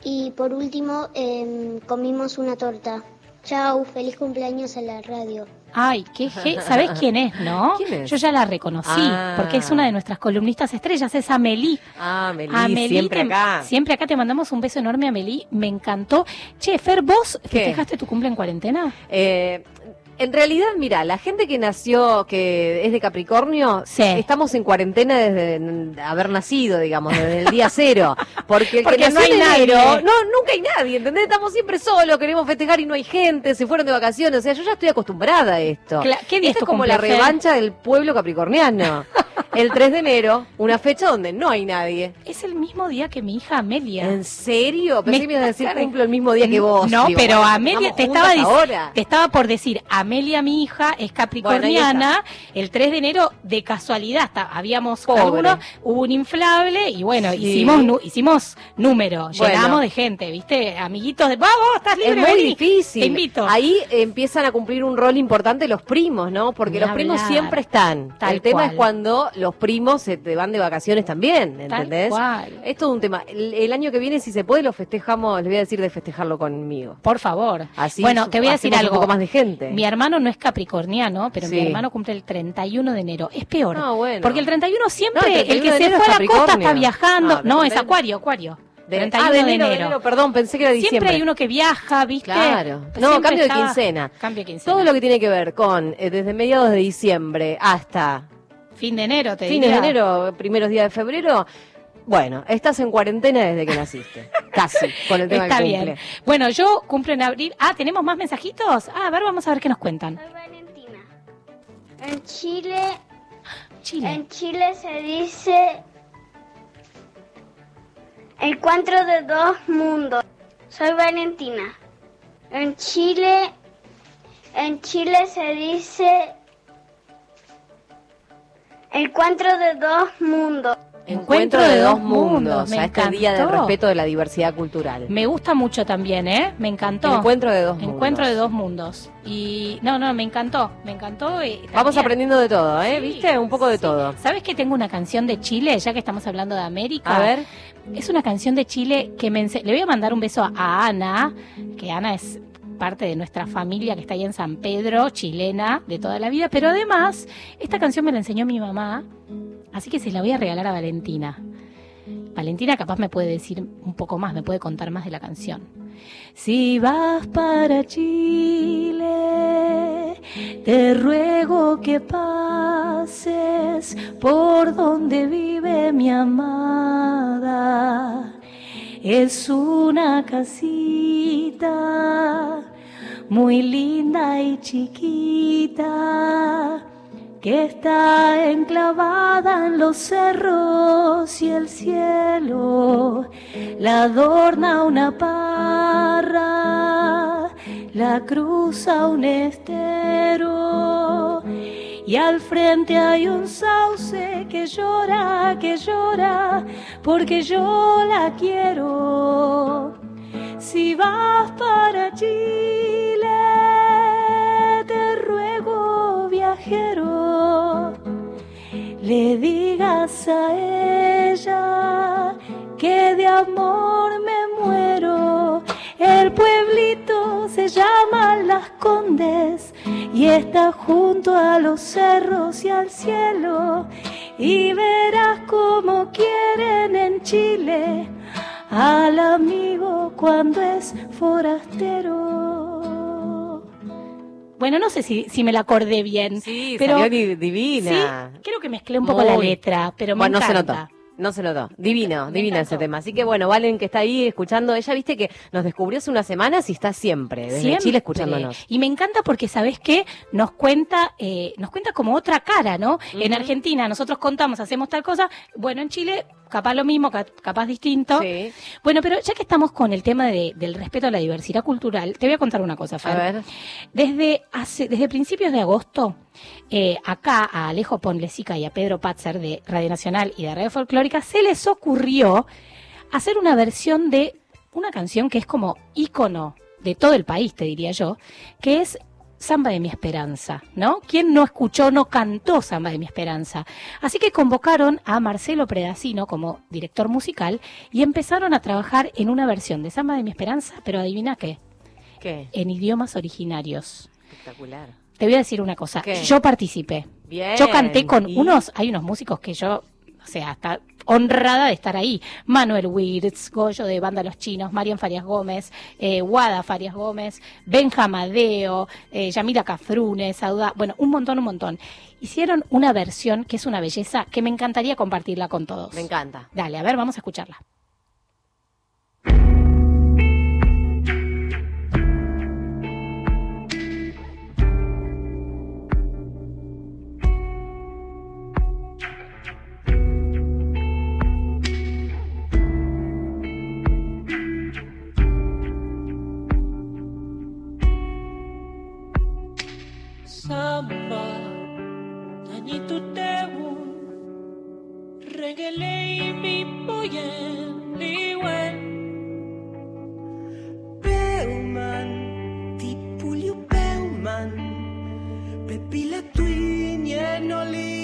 Y por último em, comimos una torta. Chau, feliz cumpleaños a la radio. Ay, qué ge- ¿sabés quién es, no? (laughs) ¿Quién es? Yo ya la reconocí, Ah. porque es una de nuestras columnistas estrellas, es Amelie. Ah, Meli, Amelie, siempre te- acá. Siempre acá te mandamos un beso enorme, Amelie. Me encantó. Che, Fer, ¿vos ¿Qué? festejaste tu cumple en cuarentena? Eh, en realidad, mira, la gente que nació, que es de Capricornio, Sí. estamos en cuarentena desde haber nacido, digamos, desde el día cero. Porque el Porque que no nació hay en nadie. enero, no, nunca hay nadie, ¿entendés? Estamos siempre solos, queremos festejar y no hay gente, se fueron de vacaciones. O sea, yo ya estoy acostumbrada a esto. Cla- ¿qué día es Esto es como la revancha del pueblo capricorniano. (laughs) el 3 de enero, una fecha donde no hay nadie. Es el mismo día que mi hija Amelia. ¿En serio? Pensé Me que me ibas a decir cumplo el mismo día que vos. No, Digo, pero bueno, Amelia, te estaba, ahora. te estaba por decir, Amelia, mi hija, es capricorniana, el 3 de enero, de casualidad, está- habíamos algunos, hubo un inflable y bueno, Sí. hicimos hicimos número, Bueno. llenamos de gente, ¿viste? Amiguitos de, vamos, estás Es libre, muy vení, difícil. Te invito. Ahí empiezan a cumplir un rol importante los primos, ¿no? Porque Ni los primos siempre están. Tal el tema cual. es cuando los primos se te van de vacaciones también, Tal ¿entendés? cual. Es todo un tema. El, el año que viene, si se puede, lo festejamos, les voy a decir de festejarlo conmigo. Por favor. Así bueno, te voy a decir algo. un poco más de gente. Mi hermano no es capricorniano, pero mi hermano cumple el 31 de enero. Es peor. Ah, bueno. Porque el 31 siempre, No, el el, 31 que se fue a la costa está viajando. Ah, No, es 31. acuario, acuario. De- 31 ah, de de enero, de enero. enero, perdón, pensé que era diciembre. Siempre hay uno que viaja, ¿viste? Claro. No, cambio de quincena. Cambio de quincena. Todo lo que tiene que ver con eh, desde mediados de diciembre hasta Fin de enero, te fines de enero, primeros días de febrero. Bueno, estás en cuarentena desde que naciste. Casi, con el tema Está bien. cumple. Bueno, yo cumplo en abril. Ah, ¿tenemos más mensajitos? Ah, a ver, vamos a ver qué nos cuentan. Soy Valentina. En Chile, Chile. en Chile se dice encuentro de dos mundos. Soy Valentina. En Chile, en Chile se dice encuentro de dos mundos. Encuentro de dos mundos. Me a este día del respeto de la diversidad cultural. Me gusta mucho también, ¿eh? Me encantó. Encuentro de dos mundos. Encuentro de dos mundos. Y no, no, me encantó, me encantó. y Vamos aprendiendo de todo, ¿eh? Sí, ¿Viste? Un poco de sí. todo. ¿Sabes que tengo una canción de Chile, ya que estamos hablando de América? A ver. Es una canción de Chile que me ense- Le voy a mandar un beso a Ana, que Ana es parte de nuestra familia que está ahí en San Pedro, chilena de toda la vida, pero además esta canción me la enseñó mi mamá, así que se la voy a regalar a Valentina. Valentina capaz me puede decir un poco más, me puede contar más de la canción. Si vas para Chile, te ruego que pases por donde vive mi amada. Es una casita muy linda y chiquita que está enclavada en los cerros y el cielo la adorna una parra, la cruza un estero y al frente hay un sauce que llora, que llora, porque yo la quiero. Si vas para Chile, le digas a ella que de amor me muero. El pueblito se llama Las Condes y está junto a los cerros y al cielo. Y verás cómo quieren en Chile al amigo cuando es forastero. Bueno, no sé si, si me la acordé bien. Sí, pero salió di- divina. Sí, creo que mezclé un poco la letra, pero me Bueno, no se notó. No se notó. Divino, Me divino ese tema. Así que bueno, Valen que está ahí escuchando, ella viste que nos descubrió hace unas semanas y está siempre, desde Siempre. Chile escuchándonos. Y me encanta porque, ¿sabes qué? Nos cuenta, eh, nos cuenta como otra cara, ¿no? En. Argentina nosotros contamos, hacemos tal cosa. Bueno, en Chile, capaz lo mismo, ca- capaz distinto. Sí. Bueno, pero ya que estamos con el tema de- del respeto a la diversidad cultural, te voy a contar una cosa, A Fer. ver. Desde, hace, desde principios de agosto, eh, acá a Alejo Ponlesica y a Pedro Patzer de Radio Nacional y de Radio Folclórica se les ocurrió hacer una versión de una canción que es como ícono de todo el país, te diría yo, que es Samba de mi Esperanza, ¿no? ¿Quién no escuchó, no cantó Samba de mi Esperanza? Así que convocaron a Marcelo Predacino como director musical y empezaron a trabajar en una versión de Samba de mi Esperanza, pero adivina qué, ¿Qué? en idiomas originarios. Espectacular. Te voy a decir una cosa. ¿Qué? Yo participé. Bien. Yo canté con ¿Y? unos, hay unos músicos que yo, o sea, hasta honrada de estar ahí. Manuel Wirtz, Goyo de Banda Los Chinos, Marian Farias Gómez, eh, Wada Farias Gómez, Benjamadeo, eh, Yamila Cafrune, Sauda, bueno, un montón, un montón. Hicieron una versión que es una belleza que me encantaría compartirla con todos. Me encanta. Dale, a ver, vamos a escucharla. samba 何と手を regalei mi pojem liwen Beuman tipulio Beuman pepila tuin yenoli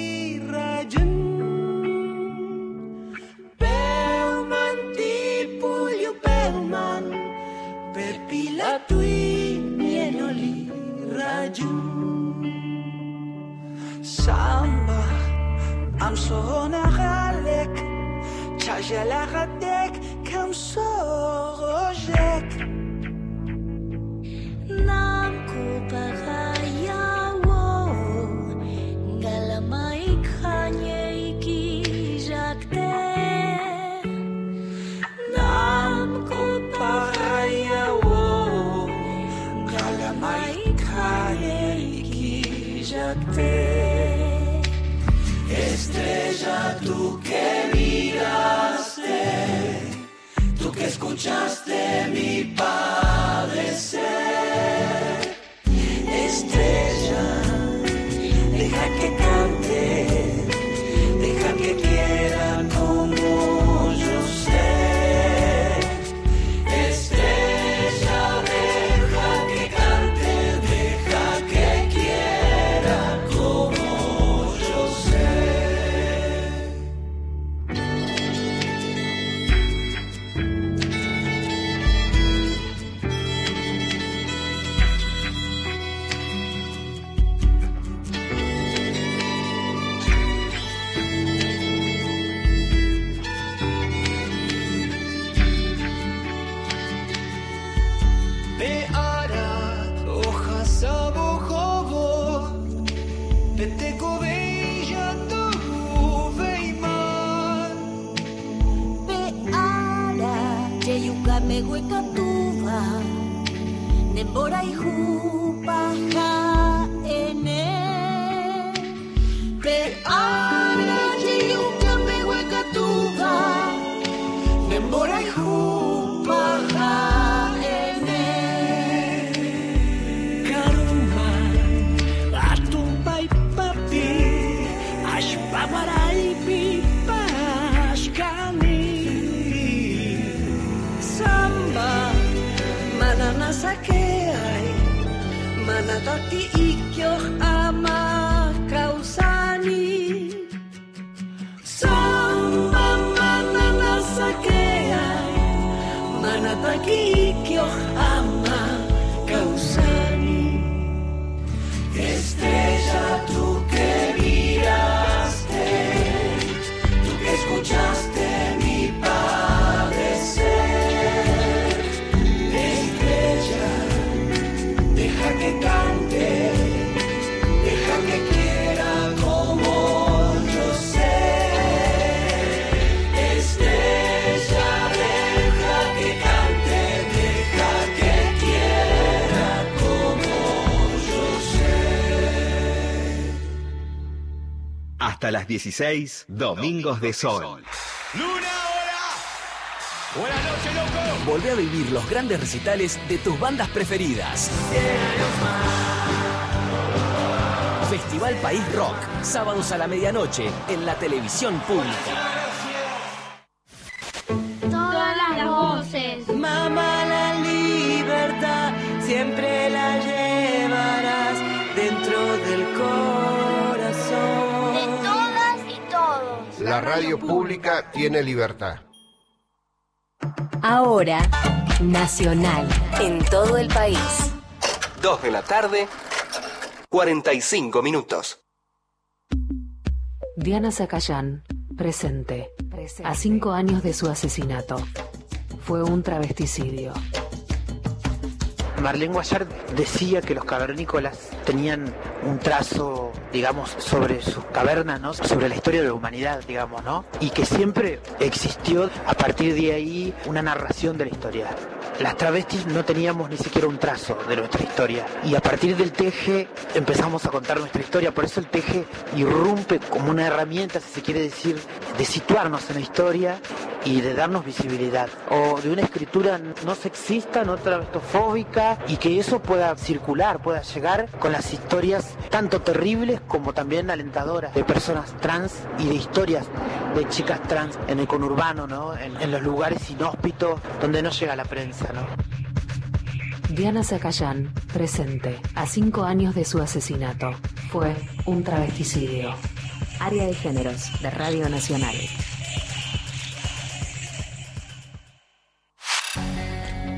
las 16, Domingos de Sol. Volvé a vivir los grandes recitales de tus bandas preferidas. Festival País Rock, sábados a la medianoche en la televisión pública. La radio pública tiene libertad. Ahora, Nacional, en todo el país. 2 de la tarde, 45 minutos. Diana Zacayán, presente. A cinco años de su asesinato. Fue un travesticidio. Marlene Guayar decía que los cavernícolas tenían un trazo, digamos, sobre sus cavernas, ¿no? Sobre la historia de la humanidad, digamos, ¿no? Y que siempre existió a partir de ahí una narración de la historia. Las travestis no teníamos ni siquiera un trazo de nuestra historia. Y a partir del teje empezamos a contar nuestra historia. Por eso el teje irrumpe como una herramienta, si se quiere decir, de situarnos en la historia y de darnos visibilidad. O de una escritura no sexista, no travestofóbica y que eso pueda circular, pueda llegar con las historias tanto terribles como también alentadoras de personas trans y de historias de chicas trans en el conurbano, ¿no? En, en los lugares inhóspitos donde no llega la prensa, ¿no? Diana Zacayán, presente. A cinco años de su asesinato. Fue un travesticidio. Área de géneros de Radio Nacional.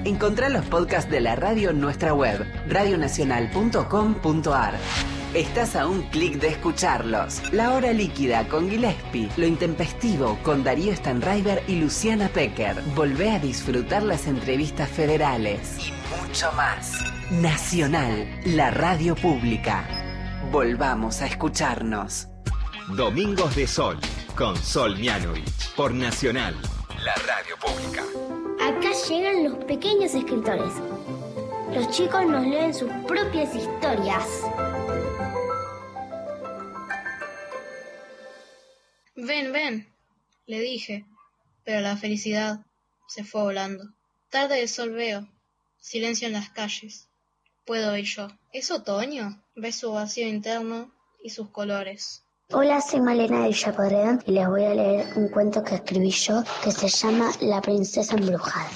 Encontrá los podcasts de la radio en nuestra web, radionacional.com.ar. Estás a un clic de escucharlos. La hora líquida con Gillespie, Lo intempestivo con Darío Stanraiver y Luciana Pecker. Volvé a disfrutar las entrevistas federales y mucho más. Nacional, la radio pública. Volvamos a escucharnos. Domingos de Sol, con Sol Mianovich, por Nacional, la radio pública. Acá llegan los pequeños escritores. Los chicos nos leen sus propias historias. Ven, ven, le dije, pero la felicidad se fue volando. Tarde de sol veo, silencio en las calles. Puedo oír yo. ¿Es otoño? Ve su vacío interno y sus colores. Hola, soy Malena de Chaporredón y les voy a leer un cuento que escribí yo que se llama La princesa embrujada.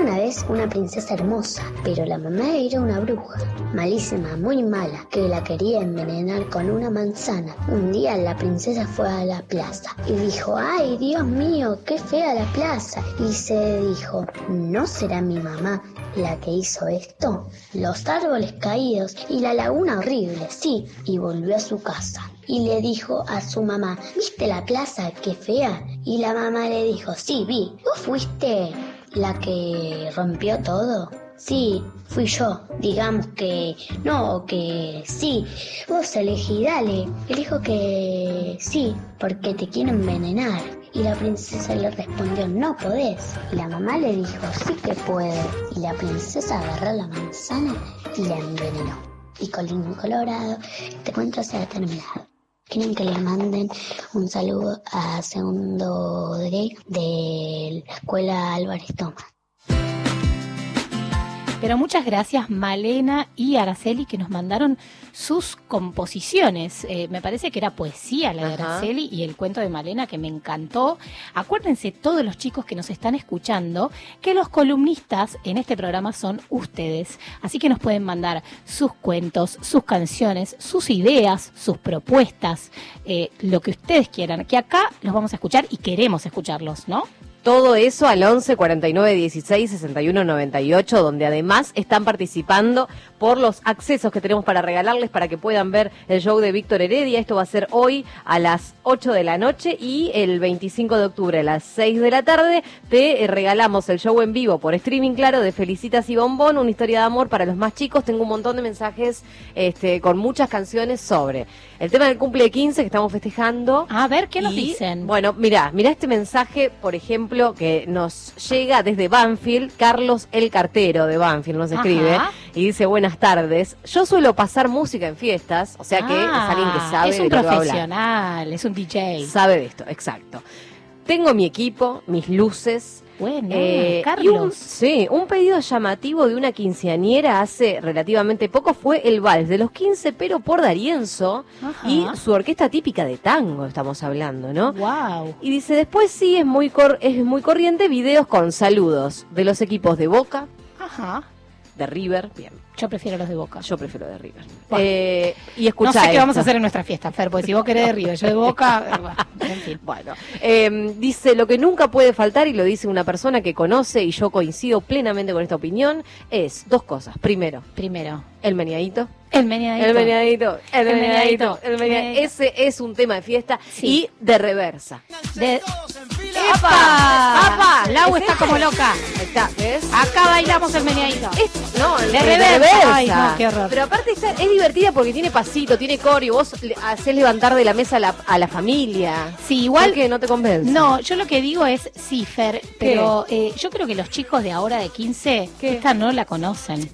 Una vez una princesa hermosa, pero la mamá era una bruja, malísima, muy mala, que la quería envenenar con una manzana. Un día la princesa fue a la plaza y dijo, ay Dios mío, qué fea la plaza. Y se dijo, ¿no será mi mamá la que hizo esto? Los árboles caídos y la laguna horrible, sí. Y volvió a su casa y le dijo a su mamá, ¿viste la plaza? Qué fea. Y la mamá le dijo, sí, vi. ¿Vos fuiste la que rompió todo? Sí, fui yo. Digamos que no, que sí. Vos elegí, dale. Elijo que sí, porque te quiero envenenar. Y la princesa le respondió, no podés. Y la mamá le dijo, sí que puede. Y la princesa agarró la manzana y la envenenó. Y colín colorado, este cuento se ha terminado. Quieren que le manden un saludo a segundo D de la escuela Álvarez Tomás. Pero muchas gracias Malena y Araceli que nos mandaron sus composiciones. Eh, me parece que era poesía la de Ajá. Araceli y el cuento de Malena que me encantó. Acuérdense todos los chicos que nos están escuchando que los columnistas en este programa son ustedes. Así que nos pueden mandar sus cuentos, sus canciones, sus ideas, sus propuestas, eh, lo que ustedes quieran. Que acá los vamos a escuchar y queremos escucharlos, ¿no? Todo eso al 11 49 16 61 98, donde además están participando por los accesos que tenemos para regalarles para que puedan ver el show de Víctor Heredia. Esto va a ser hoy a las 8 de la noche y el 25 de octubre a las 6 de la tarde te eh, regalamos el show en vivo por streaming, claro, de Felicitas y Bombón, una historia de amor para los más chicos. Tengo un montón de mensajes este, con muchas canciones sobre el tema del cumple de 15 que estamos festejando. A ver, ¿qué nos Y, dicen? Bueno, mira, mira este mensaje, por ejemplo, que nos llega desde Banfield, Carlos el cartero de Banfield nos Ajá. escribe y dice buenas tardes. Yo suelo pasar música en fiestas, o sea que es Ah, alguien que sabe Es un profesional, es un DJ. Sabe de esto, exacto. Tengo mi equipo, mis luces. Bueno, eh, Carlos. y un, sí, un pedido llamativo de una quinceañera hace relativamente poco fue el vals de los 15, pero por Darienzo Ajá. y su orquesta típica de tango, estamos hablando, ¿no? Wow. Y dice, después sí es muy, cor- es muy corriente videos con saludos de los equipos de Boca, Ajá. de River, bien, Yo prefiero los de Boca. yo prefiero de River. Bueno. Eh, y no escucha sé qué vamos a hacer en nuestra fiesta, Fer, porque si vos querés de River, yo de Boca, (laughs) eh, bueno, en fin. Bueno, eh, dice, lo que nunca puede faltar, y lo dice una persona que conoce, y yo coincido plenamente con esta opinión, es dos cosas. Primero, Primero, el meneadito. el meneadito. El meneadito, el meneadito, el meneadito. Ese es un tema de fiesta Sí. y de reversa. De... ¡Apa! ¡Apa! Lau ¿Es está como loca. Ahí está, ¿ves? Acá bailamos el meneadito. Es- no, el De reversa. reversa. Ay, no, qué horror. Pero aparte está- es divertida porque tiene pasito, tiene coreo, vos le haces levantar de la mesa a la, a la familia. Sí, igual. ¿Por qué no te convence? No, yo lo que digo es, sí, Fer, pero eh, yo creo que los chicos de ahora de 15, ¿Qué? esta no la conocen.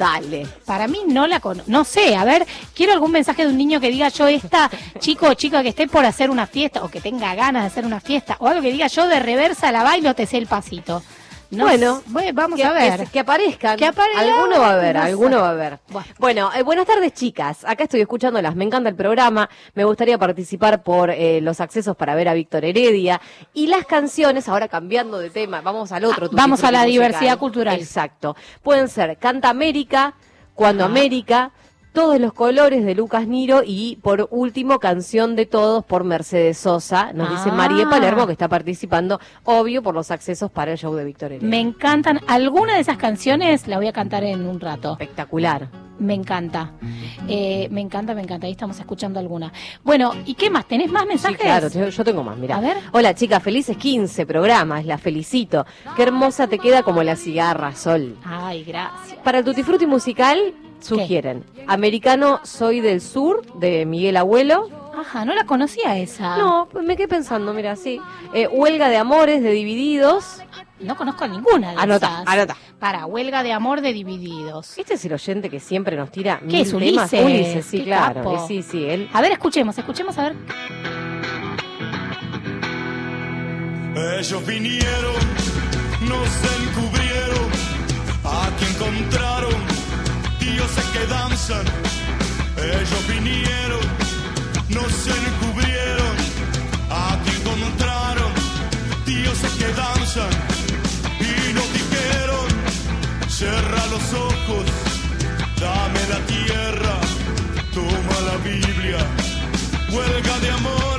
Dale. Para mí no la conocen. No sé, a ver, quiero algún mensaje de un niño que diga yo esta, chico o chica que esté por hacer una fiesta o que tenga ganas de hacer una fiesta o algo que diga yo de reversa la bailo, te sé el pasito. No Bueno, vamos que, a ver. que- que aparezcan. Que aparezcan, Alguno va a haber, no sé. alguno va a haber. Bueno. Eh, buenas tardes, chicas. Acá estoy escuchándolas. Me encanta el programa. Me gustaría participar por eh, los accesos para ver a Víctor Heredia. Y las canciones, ahora cambiando de tema, vamos al otro. Ah, vamos a la musical. diversidad cultural. Exacto. Pueden ser Canta América, Cuando. América, Todos los colores de Lucas Niro y por último Canción de Todos por Mercedes Sosa. Nos dice Ah. María Palermo que está participando, obvio, por los accesos para el show de Víctor Heredia. Me encantan. Alguna de esas canciones la voy a cantar en un rato. Espectacular. Me encanta. Eh, me encanta, me encanta. Ahí estamos escuchando alguna. Bueno, ¿y qué más? ¿Tenés más Sí, mensajes? claro, yo, yo tengo más, mira. A ver. Hola, chicas, felices 15 programas, la felicito. Qué hermosa te queda como la cigarra, Sol. Ay, gracias. Para el Tutti Frutti musical, sugieren Americano Soy del Sur, de Miguel Abuelo. Ajá, no la conocía esa. No, pues me quedé pensando, mira, sí. Eh, Huelga de Amores, de Divididos. No conozco ninguna de Anota, esas. anota. Para huelga de amor de divididos. Este es el oyente que siempre nos tira ¿Qué mil es, temas. Ulises? Ulises, sí, Qué claro. capo. Eh, Sí, sí, él. A ver, escuchemos, escuchemos a ver. Ellos vinieron, nos encubrieron, aquí encontraron dioses que danzan. Ellos vinieron, nos encubrieron, aquí encontraron dioses que danzan. Y nos dijeron, cierra los ojos, dame la tierra, toma la Biblia. Huelga de amores,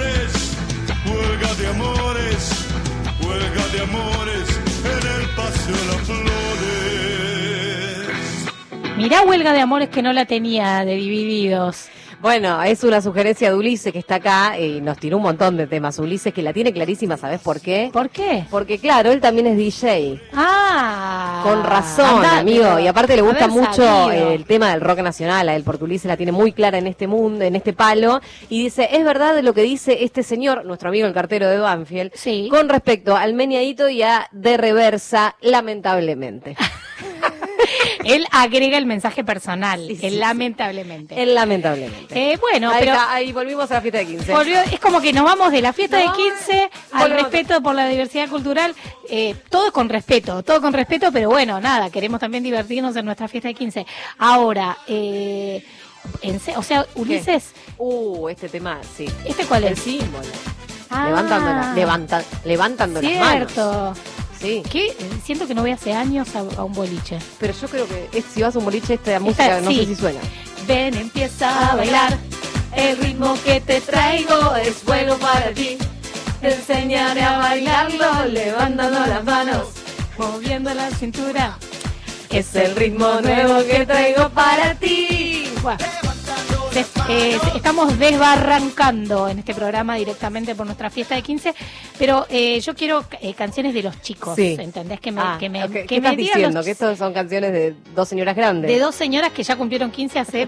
Mirá huelga de amores que no la tenía de divididos. Bueno, es una sugerencia de Ulises que está acá y nos tiró un montón de temas. Ulises que la tiene clarísima, ¿sabes por qué? ¿Por qué? Porque claro, él también es DJ. Ah. Con razón, andate. amigo. Y aparte le gusta mucho el tema del rock nacional a él, porque Ulises la tiene muy clara en este mundo, en este palo. Y dice, es verdad lo que dice este señor, nuestro amigo el cartero de Banfield, con respecto al Meniadito y a De Reversa, lamentablemente. (laughs) (laughs) Él agrega el mensaje personal, el lamentablemente. Él lamentablemente. Eh, bueno, ahí, pero está, ahí volvimos a la fiesta de 15. volvió- es como que nos vamos de la fiesta de No, 15 al volvemos. respeto por la diversidad cultural, eh, todo con respeto, todo con respeto, pero bueno, nada, queremos también divertirnos en nuestra fiesta de 15. Ahora, eh, en o sea, Ulises, Uh, este tema, sí. ¿este cuál El es? símbolo. Ah. Levantando, la- levanta- levantando las manos. Cierto. Sí. Que siento que no voy hace años a, a un boliche. Pero yo creo que es- si vas a un boliche, esta música no sí. sé si suena. Ven, empieza a bailar. El ritmo que te traigo es bueno para ti. Te enseñaré a bailarlo levantando las manos, moviendo la cintura. Es el ritmo nuevo que traigo para ti. Des- eh, estamos desbarrancando en este programa directamente por nuestra fiesta de 15, pero eh, yo quiero eh, canciones de los chicos, Sí. ¿entendés? Que me, Ah, que me, que ¿Qué me estás diciendo? los- Que estas son canciones de dos señoras grandes. de dos señoras que ya cumplieron 15 hace,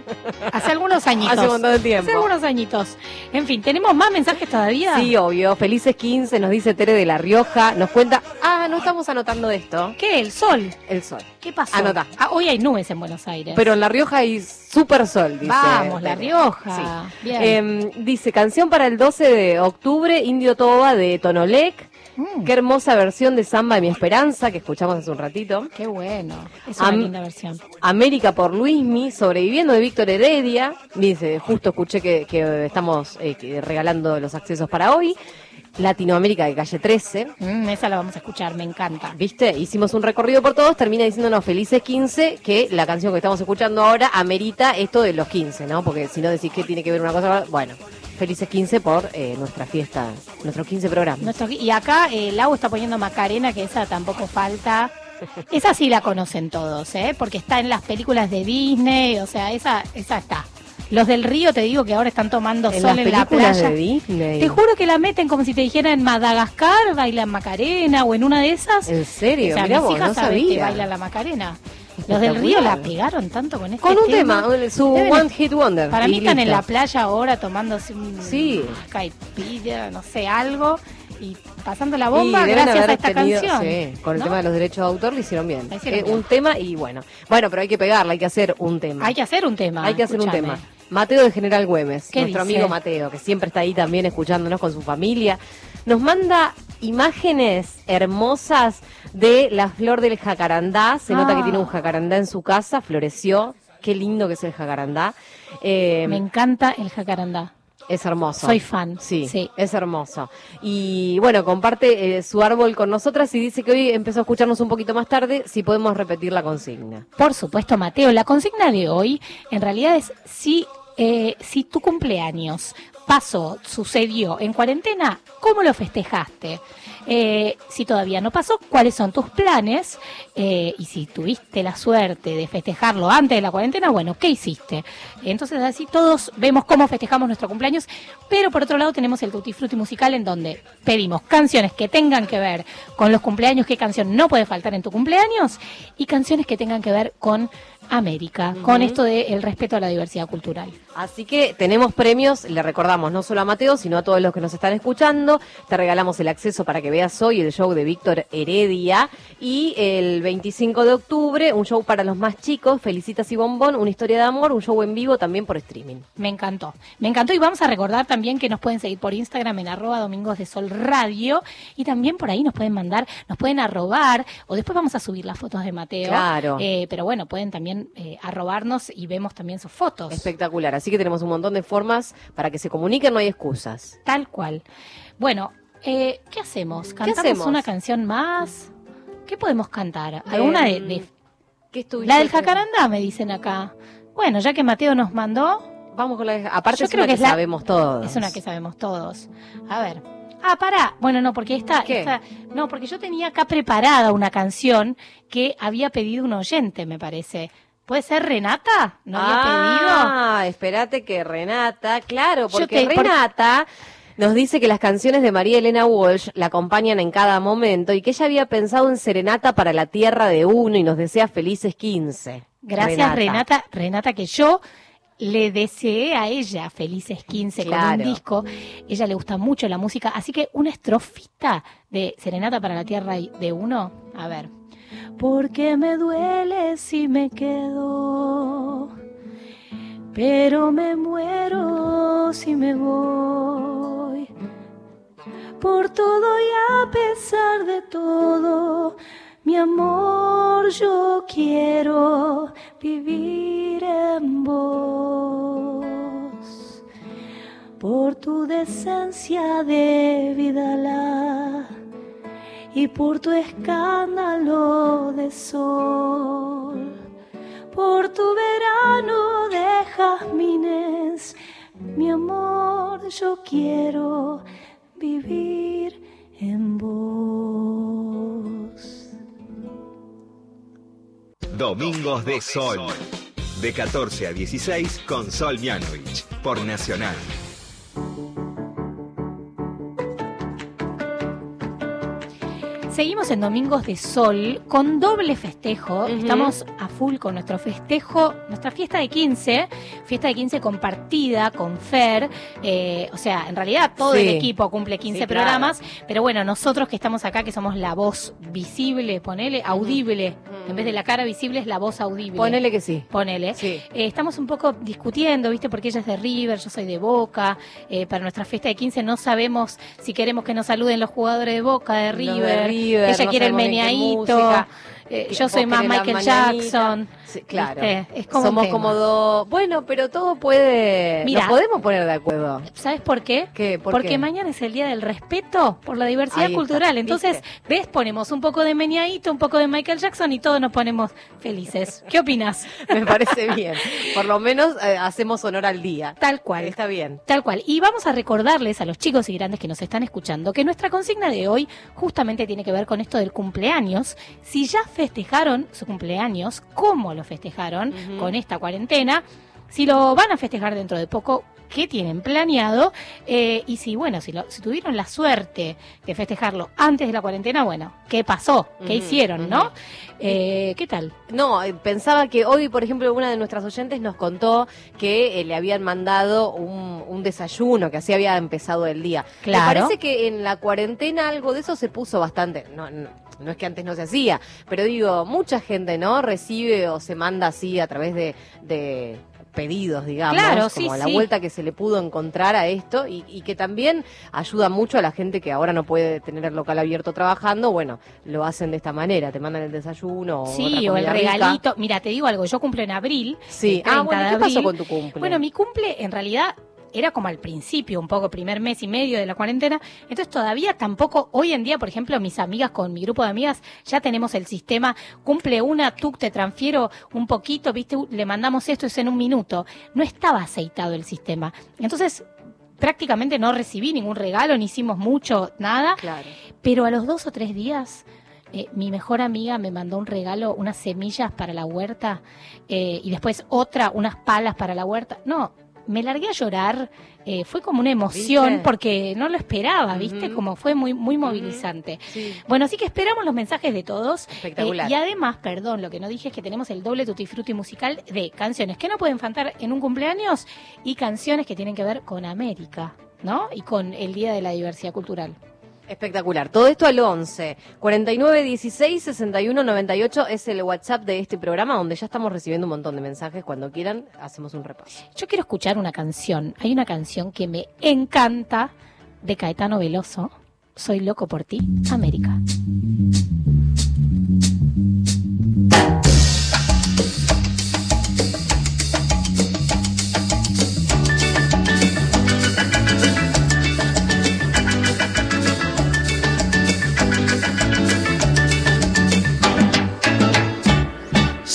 hace algunos añitos. Hace un montón de tiempo. Hace algunos añitos. En fin, ¿tenemos más mensajes todavía? Sí, obvio. Felices 15, nos dice Tere de La Rioja. Nos cuenta. Ah, no estamos anotando esto. ¿Qué? ¿El sol? El sol. ¿Qué pasó? Anota. Ah, hoy hay nubes en Buenos Aires. Pero en La Rioja hay super sol, dice. Vamos, La. Rioja. Sí. Bien. Em, dice, canción para el 12 de octubre, Indio Toba de Tonolec. Mm. Qué hermosa versión de Samba de mi Esperanza que escuchamos hace un ratito. Qué bueno. Es una Am- linda versión. América por Luismi, sobreviviendo de Víctor Heredia. Dice, justo escuché que, que estamos eh, que regalando los accesos para hoy. Latinoamérica de calle 13. Mm, esa la vamos a escuchar, me encanta. ¿Viste? Hicimos un recorrido por todos, termina diciéndonos felices 15, que la canción que estamos escuchando ahora amerita esto de los 15, ¿no? Porque si no decís que tiene que ver una cosa, bueno, felices 15 por eh, nuestra fiesta, nuestros 15 programas. Nuestro- y acá eh, Lau está poniendo Macarena, que esa tampoco falta. Esa sí la conocen todos, ¿eh? Porque está en las películas de Disney, o sea, esa, esa está. Los del río te digo que ahora están tomando En sol las en la playa. de Disney. Te juro que la meten como si te dijera en Madagascar bailan Macarena o en una de esas. ¿En serio? O sea, Mirá mis vos, hijas no saben que bailan la Macarena. Los del río la pegaron tanto con este Con un tema, su Deben- One Hit Wonder. Para mí están en la playa ahora tomándose un Sí. caipilla, no sé, algo y pasando la bomba gracias a esta tenido- canción. sí, con el ¿no? tema de los derechos de autor lo hicieron bien. Eh, un tema y bueno. Bueno, pero hay que pegarla, hay que hacer un tema. Hay que hacer un tema. Hay que hacer un tema. Mateo de General Güemes, ¿Qué nuestro dice? amigo Mateo, que siempre está ahí también escuchándonos con su familia, nos manda imágenes hermosas de la flor del jacarandá. Se nota Ah. que tiene un jacarandá en su casa, floreció. Qué lindo que es el jacarandá. Eh, Me encanta el jacarandá. es hermoso. Soy fan. Sí, Sí. es hermoso. Y bueno, comparte eh, su árbol con nosotras y dice que hoy empezó a escucharnos un poquito más tarde, si podemos repetir la consigna. Por supuesto, Mateo. La consigna de hoy en realidad es si, eh, si tu cumpleaños pasó, sucedió en cuarentena, ¿cómo lo festejaste? Eh, si todavía no pasó, ¿cuáles son tus planes? Eh, y si tuviste la suerte de festejarlo antes de la cuarentena, bueno, ¿qué hiciste? Entonces así todos vemos cómo festejamos nuestro cumpleaños, pero por otro lado tenemos el Tutti Frutti musical en donde pedimos canciones que tengan que ver con los cumpleaños, qué canción no puede faltar en tu cumpleaños, y canciones que tengan que ver con América, con esto del respeto a la diversidad cultural. Así que tenemos premios, le recordamos no solo a Mateo, sino a todos los que nos están escuchando. Te regalamos el acceso para que veas hoy el show de Víctor Heredia. Y el 25 de octubre, un show para los más chicos, Felicitas y Bombón, una historia de amor, un show en vivo también por streaming. Me encantó, me encantó y vamos a recordar también que nos pueden seguir por Instagram en arroba domingos de sol radio y también por ahí nos pueden mandar, nos pueden arrobar o después vamos a subir las fotos de Mateo. Claro. Eh, pero bueno, pueden también eh, arrobarnos y vemos también sus fotos. Espectacular. Así que tenemos un montón de formas para que se comuniquen, no hay excusas. Tal cual. Bueno, eh, ¿qué hacemos? ¿Cantamos hacemos? una canción más? ¿Qué podemos cantar? ¿Alguna de, Em, de- ¿Qué estuviste La del jacarandá, me dicen acá. Bueno, ya que Mateo nos mandó, Vamos con la. Aparte, Yo es creo una que que, es la- sabemos todos. Es una que sabemos todos. A ver. Ah, pará. Bueno, no, porque esta, ¿Qué? esta- No, porque yo tenía acá preparada una canción que había pedido un oyente, me parece. ¿Puede ser Renata? ¿No había ah, espérate que Renata, claro, porque te- por- Renata nos dice que las canciones de María Elena Walsh la acompañan en cada momento y que ella había pensado en Serenata para la Tierra de Uno y nos desea felices 15. Gracias, Renata. Renata, que yo le deseé a ella felices 15 con un disco. Ella le gusta mucho la música, así que una estrofita de Serenata para la Tierra de uno. A ver. Porque me duele si me quedo, pero me muero si me voy. Por todo y a pesar de todo, mi amor, yo quiero vivir en vos. Por tu decencia de vida y por tu escándalo de sol. Por tu verano de jazmines, mi amor, yo quiero vivir en vos. Domingos de Sol. De 14 a 16 con Sol Mianovich. Por Nacional. Seguimos en Domingos de Sol con doble festejo. Estamos a full con nuestro festejo, nuestra fiesta de 15, fiesta de 15 compartida con Fer. eh, o sea, en realidad todo Sí. el equipo cumple 15 Sí, claro. programas, pero bueno, nosotros que estamos acá, que somos la voz visible, ponele, audible, en vez de la cara visible es la voz audible. Ponele que sí. Ponele. Eh, estamos un poco discutiendo, ¿viste? Porque ella es de River, yo soy de Boca. Eh, para nuestra fiesta de 15 no sabemos si queremos que nos saluden los jugadores de Boca, de River. de River, ella no quiere el meneadito. Eh, yo soy más Michael. Jackson. Sí, claro. ¿Viste? Es como Somos como dos. Bueno, pero todo puede. Mira. Nos podemos poner de acuerdo. ¿Sabes por qué? ¿Qué? ¿Por Porque qué? mañana es el día del respeto por la diversidad Ahí cultural. Entonces, ¿ves? Ponemos un poco de meneadito, un poco de Michael Jackson y todos nos ponemos felices. ¿Qué opinas? (laughs) Me parece bien. Por lo menos eh, hacemos honor al día. Tal cual. Está bien. Tal cual. Y vamos a recordarles a los chicos y grandes que nos están escuchando que nuestra consigna de hoy justamente tiene que ver con esto del cumpleaños. Si ya festejaron su cumpleaños, ¿cómo lo festejaron con esta cuarentena? Si lo van a festejar dentro de poco, ¿qué tienen planeado? Eh, y si, bueno, si, lo- si tuvieron la suerte de festejarlo antes de la cuarentena, bueno, ¿qué pasó? ¿Qué hicieron, no? Eh, ¿Qué tal? No, eh, pensaba que hoy, por ejemplo, una de nuestras oyentes nos contó que eh, le habían mandado un, un desayuno, que así había empezado el día. Claro. Me parece que en la cuarentena algo de eso se puso bastante. No, no, no es que antes no se hacía, pero digo, mucha gente, ¿no? Recibe o se manda así a través de. de pedidos, digamos, Claro, sí, como la sí. vuelta que se le pudo encontrar a esto y, y que también ayuda mucho a la gente que ahora no puede tener el local abierto trabajando, bueno, lo hacen de esta manera, te mandan el desayuno o Sí, otra o el rica. regalito. Mira, te digo algo, yo cumplo en abril. Sí. el 30 Ah, bueno, de ¿qué pasó con tu cumple? Bueno, mi cumple en realidad era como al principio, un poco primer mes y medio de la cuarentena. Entonces todavía tampoco, hoy en día, por ejemplo, mis amigas con mi grupo de amigas, ya tenemos el sistema, cumple una, tú te transfiero un poquito, viste, le mandamos esto, es en un minuto. No estaba aceitado el sistema. Entonces, prácticamente no recibí ningún regalo, ni hicimos mucho, nada. Claro. Pero a los dos o tres días, eh, mi mejor amiga me mandó un regalo, unas semillas para la huerta, eh, y después otra, unas palas para la huerta. No, me largué a llorar. eh, fue como una emoción ¿Viste? porque no lo esperaba, ¿viste? Como fue muy, muy movilizante. Sí. Bueno, así que esperamos los mensajes de todos. Espectacular. Eh, y además, perdón, lo que no dije es que tenemos el doble tutti frutti musical de canciones que no pueden faltar en un cumpleaños y canciones que tienen que ver con América, ¿no? Y con el Día de la Diversidad Cultural. Espectacular. Todo esto al 11 49 16 61 98 es el WhatsApp de este programa donde ya estamos recibiendo un montón de mensajes. Cuando quieran, hacemos un repaso. Yo quiero escuchar una canción. Hay una canción que me encanta de Caetano Veloso. Soy loco por ti, América.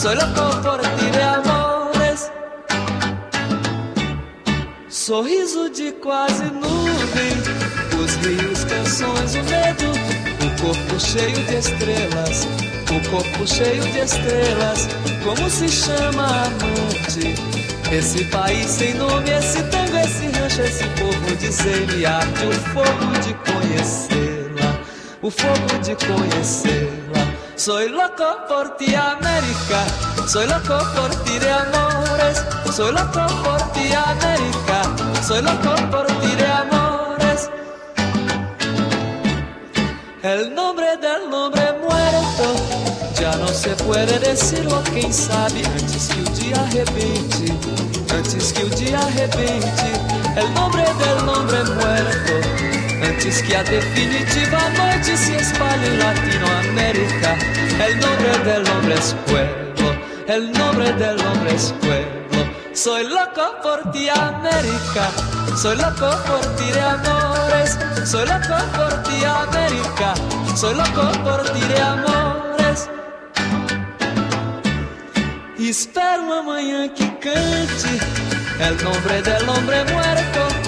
Soy loco por ti de amores. Sorriso de quase nuvem, os rios, canções, o medo, o corpo cheio de estrelas, o corpo cheio de estrelas, como se chama amante? Esse país sem nome, esse tango, esse rancho, esse povo de semear-te, o fogo de conhecê-la, o fogo de conhecê-la. Soy loco por ti, América. Soy loco por ti de amores. Soy loco por ti, América. Soy loco por ti de amores. El nombre del nombre muerto já não se puede decirlo, quem sabe antes que o dia arrebente, antes que o dia arrebente, el nombre del nombre muerto, antes que a definitiva noite se espalhe em Latinoamérica, el nombre del hombre es pueblo, el nombre del hombre es pueblo. Soy loco por ti, América. Soy loco por ti de amores. Soy loco por ti, América. Soy loco por ti de amores. Espero amanhã que cante El nombre del hombre muerto.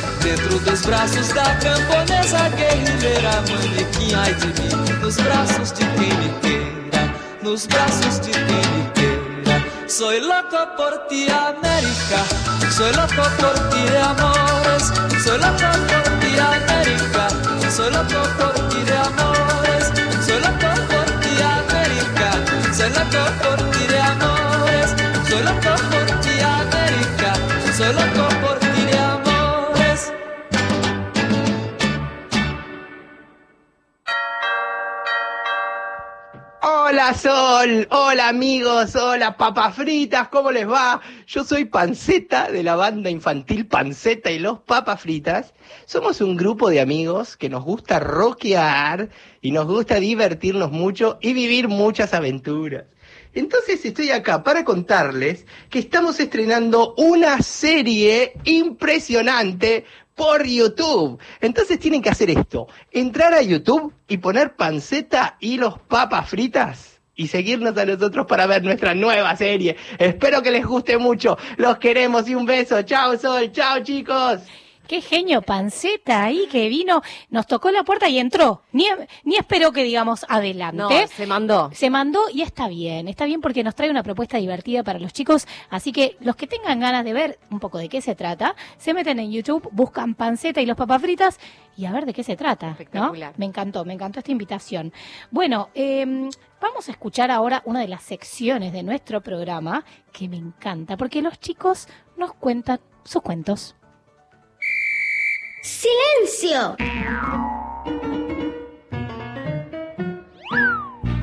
Dentro dos braços da camponesa guerrilheira Manequim, ai de mim. Nos braços de quem me queira Nos braços de quem me queira. Soy loco por ti, América. Soy loco por ti de amores. Soy loco por ti, América. Soy loco por ti amores. Soy loco por ti, América. Soy loco por ti amores. Soy loco por ti, América. Soy loco por Hola Sol, hola amigos, hola papas fritas, ¿cómo les va? Yo soy Panceta de la banda infantil Panceta y los papas fritas. Somos un grupo de amigos que nos gusta rockear y nos gusta divertirnos mucho y vivir muchas aventuras. Entonces estoy acá para contarles que estamos estrenando una serie impresionante por YouTube. Entonces tienen que hacer esto, entrar a YouTube y poner panceta y los papas fritas y seguirnos a nosotros para ver nuestra nueva serie. Espero que les guste mucho. Los queremos y un beso. Chao Sol, chao chicos. Qué genio, Panceta ahí que vino, nos tocó la puerta y entró. Ni, ni esperó que digamos adelante. No, se mandó. Se mandó y está bien, está bien porque nos trae una propuesta divertida para los chicos. Así que los que tengan ganas de ver un poco de qué se trata, se meten en YouTube, buscan Panceta y los papas fritas y a ver de qué se trata. ¿no? Espectacular. Me encantó, me encantó esta invitación. Bueno, eh, vamos a escuchar ahora una de las secciones de nuestro programa que me encanta porque los chicos nos cuentan sus cuentos. ¡Silencio!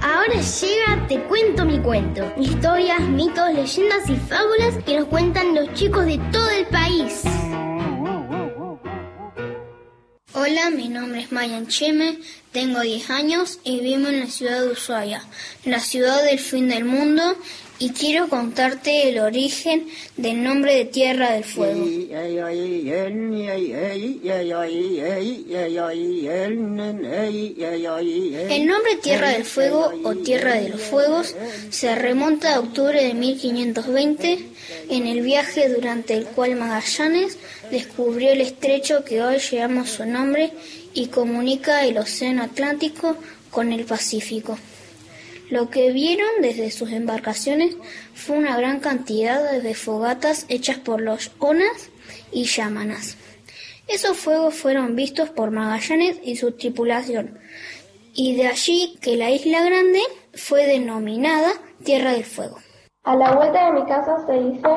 Ahora llega Te cuento mi cuento. Historias, mitos, leyendas y fábulas que nos cuentan los chicos de todo el país. Hola, mi nombre es Mayan Cheme, Tengo 10 años y vivo en la ciudad de Ushuaia, la ciudad del fin del mundo, y quiero contarte el origen del nombre de Tierra del Fuego. El nombre Tierra del Fuego o Tierra de los Fuegos se remonta a octubre de 1520 en el viaje durante el cual Magallanes descubrió el estrecho que hoy llevamos su nombre y comunica el Océano Atlántico con el Pacífico. Lo que vieron desde sus embarcaciones fue una gran cantidad de fogatas hechas por los onas y yámanas. Esos fuegos fueron vistos por Magallanes y su tripulación, y de allí que la isla grande fue denominada Tierra del Fuego. A la vuelta de mi casa se dice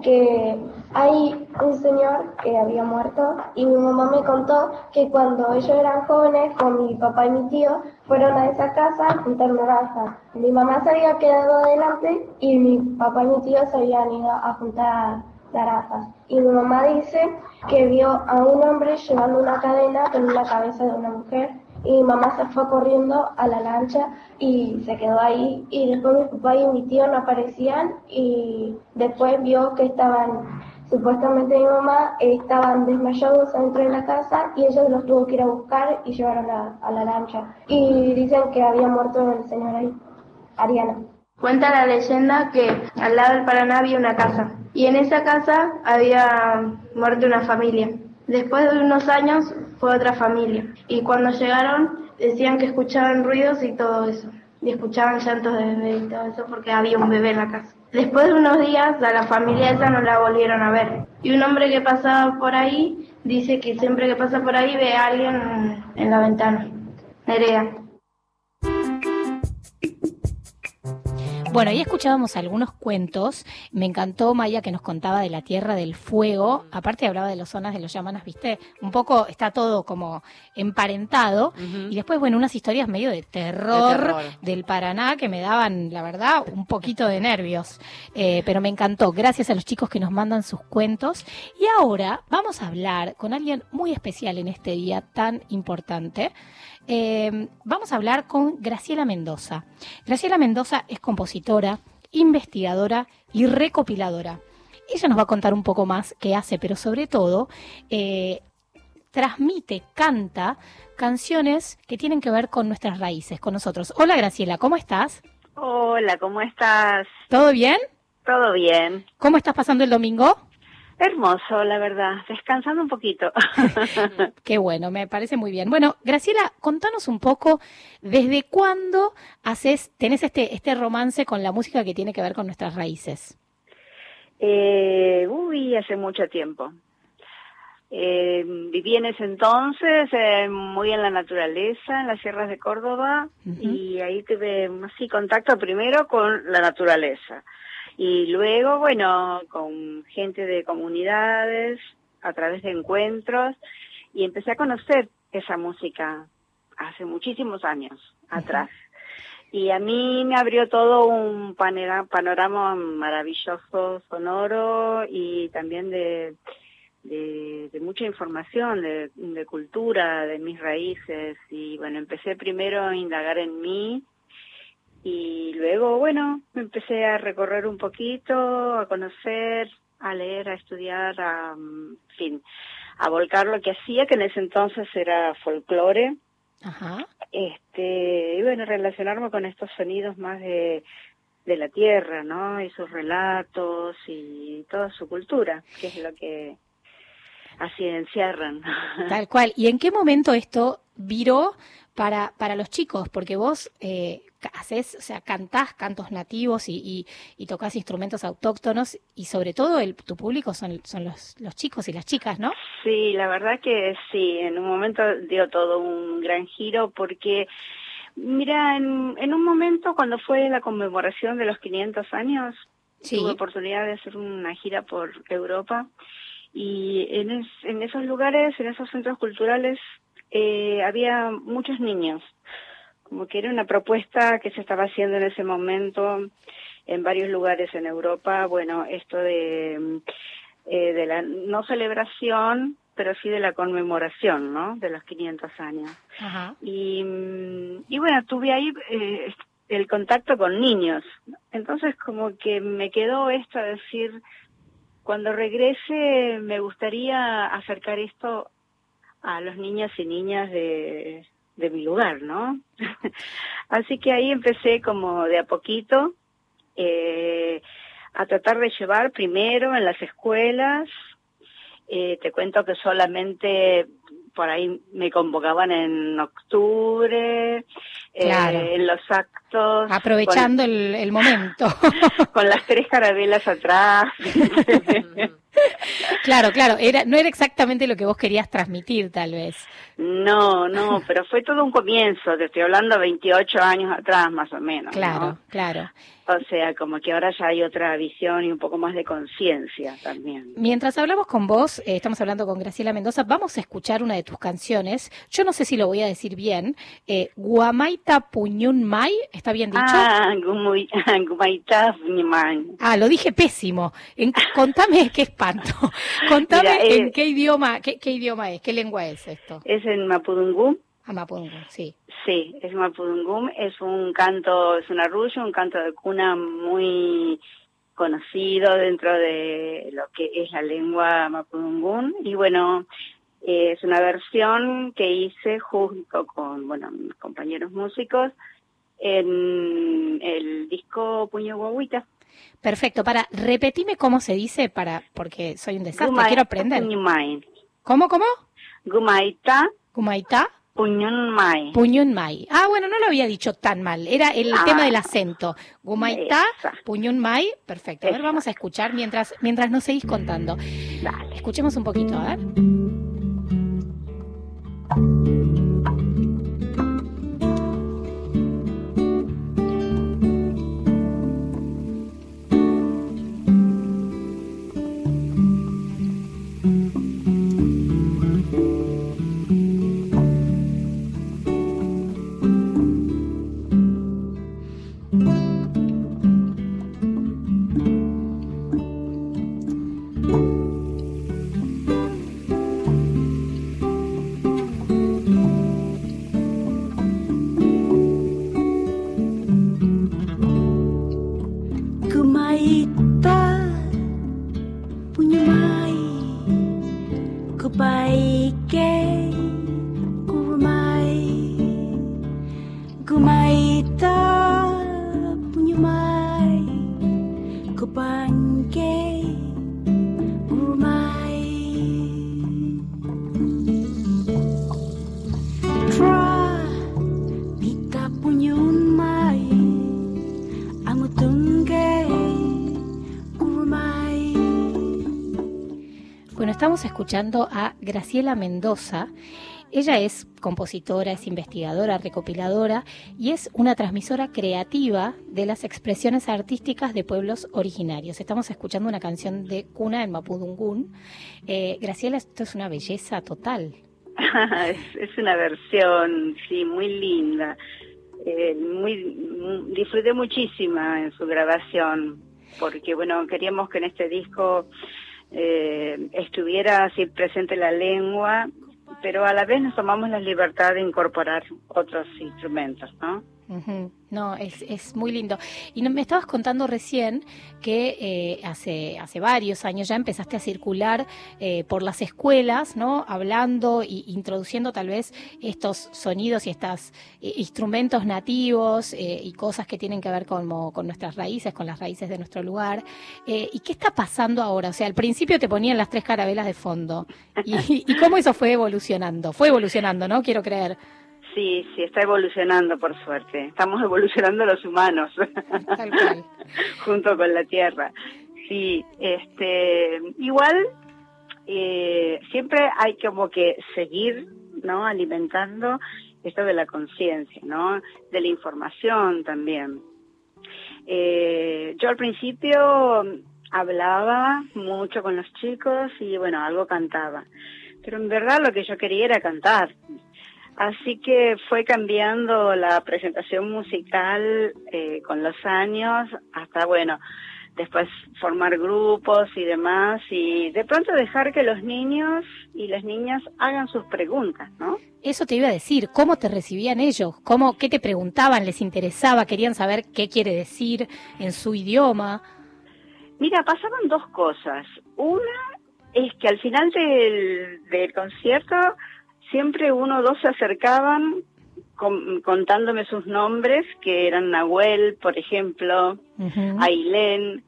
que hay un señor que había muerto y mi mamá me contó que cuando ellos eran jóvenes con mi papá y mi tío fueron a esa casa a juntar naranjas. Mi mamá se había quedado adelante y mi papá y mi tío se habían ido a juntar naranjas. Y mi mamá dice que vio a un hombre llevando una cadena con la cabeza de una mujer y mamá se fue corriendo a la lancha y se quedó ahí. Y después mi papá y mi tío no aparecían y después vio que estaban supuestamente mi mamá estaban desmayados dentro de la casa y ellos los tuvo que ir a buscar y llevaron a, a la lancha. Y dicen que había muerto el señor ahí Ariana. Cuenta la leyenda que al lado del Paraná había una casa y en esa casa había muerto una familia. Después de unos años fue otra familia y cuando llegaron decían que escuchaban ruidos y todo eso y escuchaban llantos de bebé y todo eso porque había un bebé en la casa. Después de unos días a la familia esa no la volvieron a ver y un hombre que pasaba por ahí dice que siempre que pasa por ahí ve a alguien en la ventana. Nerea. Bueno, ahí escuchábamos algunos cuentos. Me encantó Maya que nos contaba de la Tierra del Fuego. Aparte hablaba de las zonas de los llamanas, ¿viste? Un poco está todo como emparentado. Y después, bueno, unas historias medio de terror, De terror. del Paraná que me daban, la verdad, un poquito de nervios. Eh, pero me encantó. Gracias a los chicos que nos mandan sus cuentos. Y ahora vamos a hablar con alguien muy especial en este día tan importante. Eh, vamos a hablar con Graciela Mendoza. Graciela Mendoza es compositora, investigadora y recopiladora. Ella nos va a contar un poco más qué hace, pero sobre todo eh, transmite, canta canciones que tienen que ver con nuestras raíces, con nosotros. Hola Graciela, ¿cómo estás? Hola, ¿cómo estás? ¿Todo bien? Todo bien. ¿Cómo estás pasando el domingo? Hermoso, la verdad. Descansando un poquito. (laughs) Qué bueno, me parece muy bien. Bueno, Graciela, contanos un poco desde cuándo haces, tenés este, este romance con la música que tiene que ver con nuestras raíces. Eh, uy, hace mucho tiempo. Eh, viví en ese entonces eh, muy en la naturaleza, en las sierras de Córdoba, y ahí tuve así contacto primero con la naturaleza. Y luego, bueno, con gente de comunidades, a través de encuentros, y empecé a conocer esa música hace muchísimos años atrás. Y a mí me abrió todo un panera- panorama maravilloso, sonoro y también de, de, de mucha información, de, de cultura, de mis raíces. Y bueno, empecé primero a indagar en mí y luego, bueno, me empecé a recorrer un poquito, a conocer, a leer, a estudiar, a, mm, en fin, a volcar lo que hacía, que en ese entonces era folclore Ajá. este y bueno relacionarme con estos sonidos más de de la tierra no y sus relatos y toda su cultura que es lo que así encierran (laughs) Tal cual. ¿Y en qué momento esto viró para, para los chicos? Porque vos eh, haces, o sea, cantás cantos nativos y, y, y tocas instrumentos autóctonos y sobre todo el, tu público son, son los, los chicos y las chicas, ¿no? sí la verdad que sí en un momento dio todo un gran giro porque mira en, en un momento cuando fue la conmemoración de los 500 años tuve oportunidad de hacer una gira por Europa y en, es- en esos lugares, en esos centros culturales, eh, había muchos niños, como que era una propuesta que se estaba haciendo en ese momento en varios lugares en Europa, bueno, esto de, eh, de la no celebración pero sí de la conmemoración, ¿no? De los 500 años. Ajá. Y, y bueno, tuve ahí eh, el contacto con niños. Entonces como que me quedó esto a decir, cuando regrese me gustaría acercar esto a los niños y niñas de, de mi lugar, ¿no? (laughs) Así que ahí empecé como de a poquito eh, a tratar de llevar primero en las escuelas. Eh, te cuento que solamente por ahí me convocaban en octubre, eh, en los actos. Aprovechando el, el momento. (laughs) Con las tres carabelas atrás. (laughs) (laughs) claro, claro. Era, no era exactamente lo que vos querías transmitir, tal vez. No, no, (laughs) pero fue todo un comienzo, te estoy hablando 28 años atrás más o menos. ¿no? Claro, claro. O sea, como que ahora ya hay otra visión y un poco más de conciencia también. Mientras hablamos con vos, eh, estamos hablando con Graciela Mendoza, vamos a escuchar una de tus canciones. Yo no sé si lo voy a decir bien. Eh, Guamaita Puñun Mai, ¿está bien dicho? Ah, Gumaitá (laughs) Ñimán. Ah, lo dije pésimo. En- contame qué espanto. (laughs) Contame Mira, eh, en qué idioma, qué, qué idioma es, qué lengua es esto. Es en Mapudungún. Mapudungun, sí. Sí, es Mapudungún, es un canto, es un arrullo, un canto de cuna muy conocido dentro de lo que es la lengua Mapudungún. Y bueno, eh, es una versión que hice junto con, bueno, mis compañeros músicos en el disco Puño Guaguita. Perfecto. Para, repetime cómo se dice para, porque soy un desastre, quiero aprender. ¿Cómo, cómo? Gumaita Gumaita. Puñunmai. Puñun Mai. Ah, bueno, no lo había dicho tan mal. Era el Ah. tema del acento. Gumaita, Exacto. Puñun Mai. Perfecto. A ver, vamos a escuchar mientras, mientras nos seguís contando. Escuchemos un poquito, a ver. Escuchando a Graciela Mendoza. Ella es compositora, es investigadora, recopiladora y es una transmisora creativa de las expresiones artísticas de pueblos originarios. Estamos escuchando una canción de cuna en Mapudungún. Eh, Graciela, esto es una belleza total. (laughs) es, una versión, sí, muy linda. Eh, muy, mu- disfruté muchísima en su grabación, porque bueno, queríamos que en este disco eh, estuviera así presente la lengua, pero a la vez nos tomamos la libertad de incorporar otros instrumentos, ¿no? No, es, es muy lindo. Y no- me estabas contando recién que eh, hace, hace varios años ya empezaste a circular eh, por las escuelas, ¿no? Hablando y introduciendo tal vez estos sonidos y estos instrumentos nativos eh, y cosas que tienen que ver con, con nuestras raíces, con las raíces de nuestro lugar. Eh, ¿Y qué está pasando ahora? O sea, al principio te ponían las tres carabelas de fondo. ¿Y, y cómo eso fue evolucionando? Fue evolucionando, ¿no? Quiero creer. Sí, sí, está evolucionando por suerte. Estamos (laughs) evolucionando los humanos. Tal cual. (laughs) Junto con la Tierra. Sí, este, igual eh, siempre hay como que seguir, ¿no? Alimentando esto de la conciencia, ¿no? De la información también. Eh, yo al principio hablaba mucho con los chicos y bueno, algo cantaba. Pero en verdad lo que yo quería era cantar. Así que fue cambiando la presentación musical eh, con los años hasta, bueno, después formar grupos y demás, y de pronto dejar que los niños y las niñas hagan sus preguntas, ¿no? Eso te iba a decir, ¿cómo te recibían ellos? ¿Cómo, ¿Qué te preguntaban? ¿Les interesaba? ¿Querían saber qué quiere decir en su idioma? Mira, pasaban dos cosas. Una es que al final del, del concierto siempre uno o dos se acercaban con- contándome sus nombres, que eran Nahuel, por ejemplo, Ailén,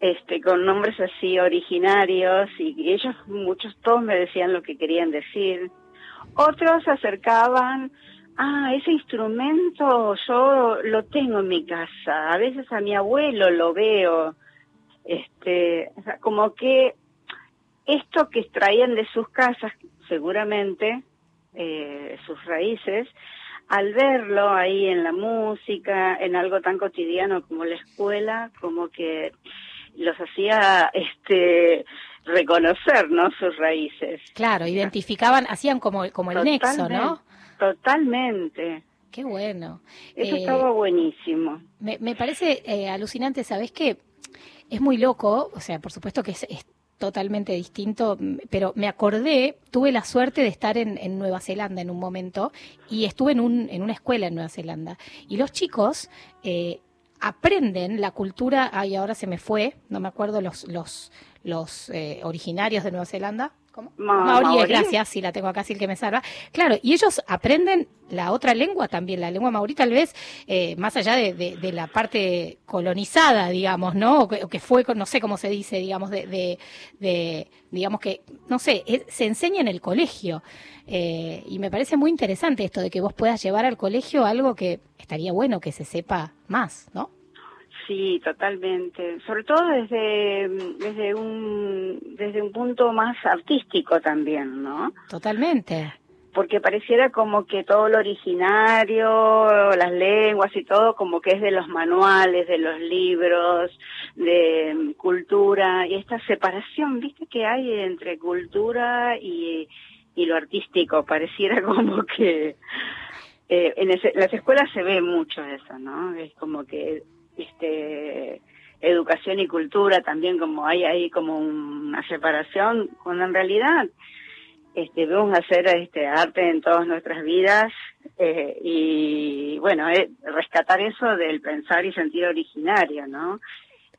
este, con nombres así originarios, y ellos, muchos, todos me decían lo que querían decir. Otros se acercaban, ah, ese instrumento yo lo tengo en mi casa, a veces a mi abuelo lo veo, este, como que esto que extraían de sus casas, seguramente, eh, sus raíces, al verlo ahí en la música, en algo tan cotidiano como la escuela, como que los hacía (laughs) este reconocer, ¿no? Sus raíces. Claro, identificaban, hacían como, como el nexo, ¿no? Totalmente. Qué bueno. Eso Eh, estaba buenísimo. Me, me parece eh, alucinante, ¿sabes qué? Es muy loco, o sea, por supuesto que es, es totalmente distinto, pero me acordé, tuve la suerte de estar en, en Nueva Zelanda en un momento y estuve en, un, en una escuela en Nueva Zelanda. Y los chicos eh, aprenden la cultura, ay, ahora se me fue, no me acuerdo los, los, los eh, originarios de Nueva Zelanda. ¿Cómo? Ma- maorí. gracias, sí, la tengo acá, sí el que me salva. Claro, y ellos aprenden la otra lengua también, la lengua maorí tal vez, eh, más allá de, de- de la parte colonizada, digamos, ¿no? O que, o que fue, no sé cómo se dice, digamos, de, de, de- digamos que, no sé, es- se enseña en el colegio. Eh, y me parece muy interesante esto de que vos puedas llevar al colegio algo que estaría bueno que se sepa más, ¿no? Sí, totalmente. Sobre todo desde, desde un desde un punto más artístico también, ¿no? Totalmente. Porque pareciera como que todo lo originario, las lenguas y todo, como que es de los manuales, de los libros, de cultura, y esta separación, viste, que hay entre cultura y, y lo artístico, pareciera (laughs) como que eh, en ese- las escuelas se ve mucho eso, ¿no? Es como que este educación y cultura también como hay ahí como una separación cuando en realidad este debemos hacer este arte en todas nuestras vidas eh, y bueno rescatar eso del pensar y sentir originario no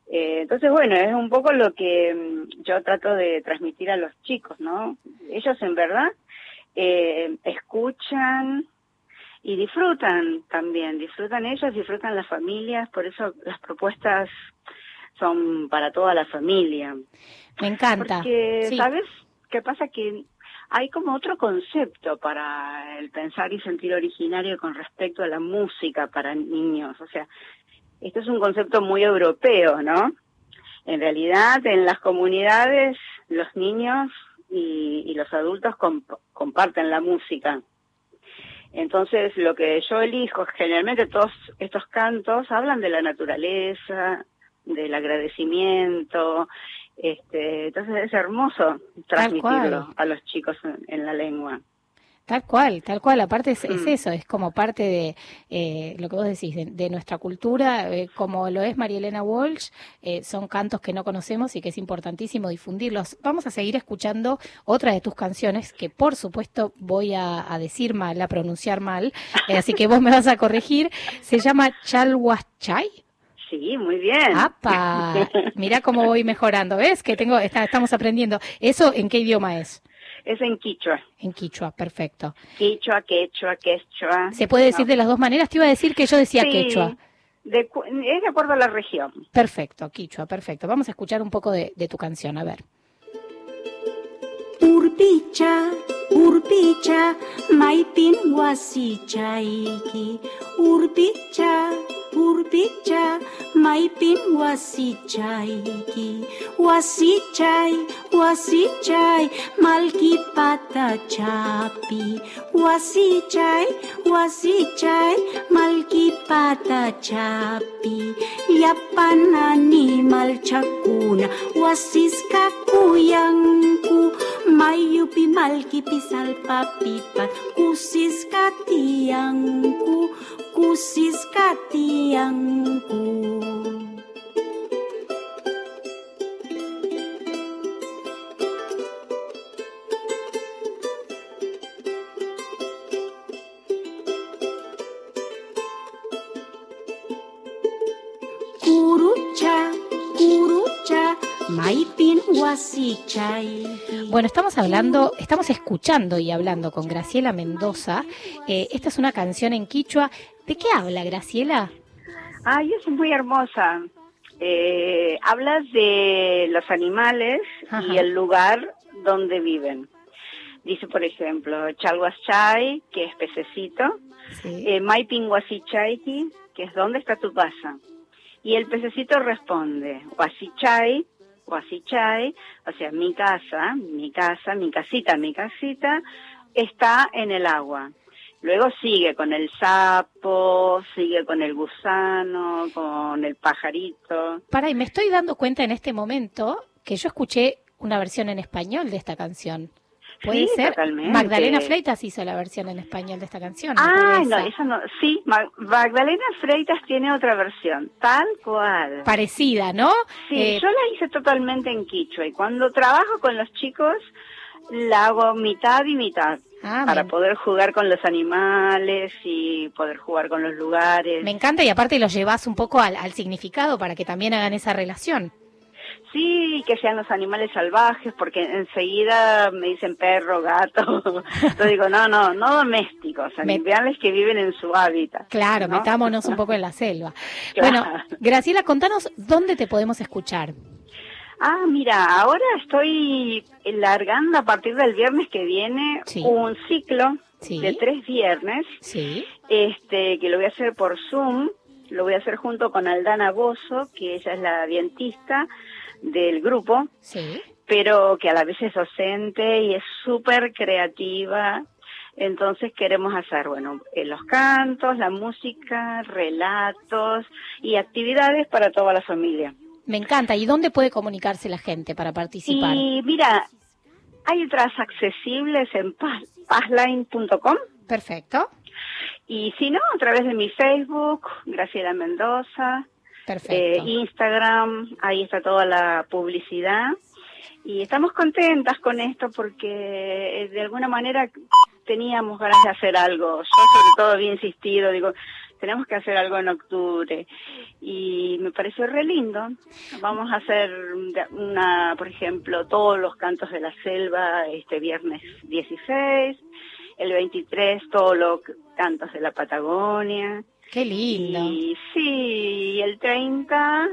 Eh, entonces bueno es un poco lo que mm, yo trato de transmitir a los chicos no ellos en verdad eh, escuchan y disfrutan también, disfrutan ellos, disfrutan las familias, por eso las propuestas son para toda la familia. Me encanta. Porque, Sí. ¿sabes qué pasa? Que hay como otro concepto para el pensar y sentir originario con respecto a la música para niños. O sea, esto es un concepto muy europeo, ¿no? En realidad, en las comunidades, los niños y, y los adultos comp- comparten la música. Entonces, lo que yo elijo, generalmente todos estos cantos hablan de la naturaleza, del agradecimiento, este, entonces es hermoso transmitirlo a los chicos en, en la lengua. Tal cual, tal cual. Aparte es, es Mm. eso, es como parte de eh, lo que vos decís, de, de nuestra cultura, eh, como lo es María Elena Walsh, eh, son cantos que no conocemos y que es importantísimo difundirlos. Vamos a seguir escuchando otra de tus canciones, que por supuesto voy a, a decir mal, a pronunciar mal, eh, así que vos me vas a corregir. Se llama Chalhuachay. Sí, muy bien. ¡Apa! Mirá cómo voy mejorando, ¿ves? Que tengo, está- estamos aprendiendo. ¿Eso en qué idioma es? Es en quichua. En quichua, perfecto. Quichua, quechua, quechua. ¿Se puede decir No. de las dos maneras? Te iba a decir que yo decía Sí, quechua. de es de acuerdo a la región. Perfecto, quichua, perfecto. Vamos a escuchar un poco de, de tu canción, a ver. Urpicha, urpicha, maipin wasichaiki. Urpicha, urbicha maipim wasichay wasichay wasichay malkipata chapi. Wasichay malki malkipata chapi. Yapan animal chakuna wasiska kuyanku. Mayupi kusis kati yangku kusis katiangku. (laughs) Bueno, estamos hablando, estamos escuchando y hablando con Graciela Mendoza. Eh, esta es una canción en quichua. ¿De qué habla Graciela? Ay, es muy hermosa. Eh, habla de los animales y el lugar donde viven. Dice, por ejemplo, Chalhuaschay, que es pececito, eh, Maipin Huasichayki, que es ¿dónde está tu casa? Y el pececito responde, Huasichay, Huasichay, o sea, mi casa, mi casa, mi casita, mi casita, está en el agua. Luego sigue con el sapo, sigue con el gusano, con el pajarito. Para, y me estoy dando cuenta en este momento que yo escuché una versión en español de esta canción. ¿Puede Sí, ser? totalmente. Magdalena Freitas hizo la versión en español de esta canción. Ah, ¿no? Esa. no. Sí, Ma- Magdalena Freitas tiene otra versión, tal cual. Parecida, ¿no? Sí, Eh, yo la hice totalmente en quichua y cuando trabajo con los chicos la hago mitad y mitad Ah, para poder jugar con los animales y poder jugar con los lugares. Me encanta y aparte lo llevas un poco al, al significado para que también hagan esa relación. Sí, que sean los animales salvajes, porque enseguida me dicen perro, gato. (laughs) Yo digo, no, no, no domésticos, animales que viven en su hábitat. Claro, ¿no? metámonos un poco en la selva. (laughs) Claro. Bueno, Graciela, contanos dónde te podemos escuchar. Ah, mira, ahora estoy largando a partir del viernes que viene un ciclo de tres viernes, Sí. este, que lo voy a hacer por Zoom, lo voy a hacer junto con Aldana Bozo, que ella es la dientista del grupo, Sí. pero que a la vez es docente y es súper creativa. Entonces queremos hacer, bueno, eh, los cantos, la música, relatos y actividades para toda la familia. Me encanta. ¿Y dónde puede comunicarse la gente para participar? Y mira, hay otras accesibles en paz- pazline.com. Perfecto. Y si no, a través de mi Facebook, Graciela Mendoza. Eh, Instagram, ahí está toda la publicidad. Y estamos contentas con esto porque eh, de alguna manera teníamos ganas de hacer algo. Yo sobre todo había insistido, digo, tenemos que hacer algo en octubre. Y me pareció re lindo. Vamos a hacer una, por ejemplo, todos los cantos de la selva este viernes 16, el 23 todos los cantos de la Patagonia. Qué lindo. Y sí, y el 30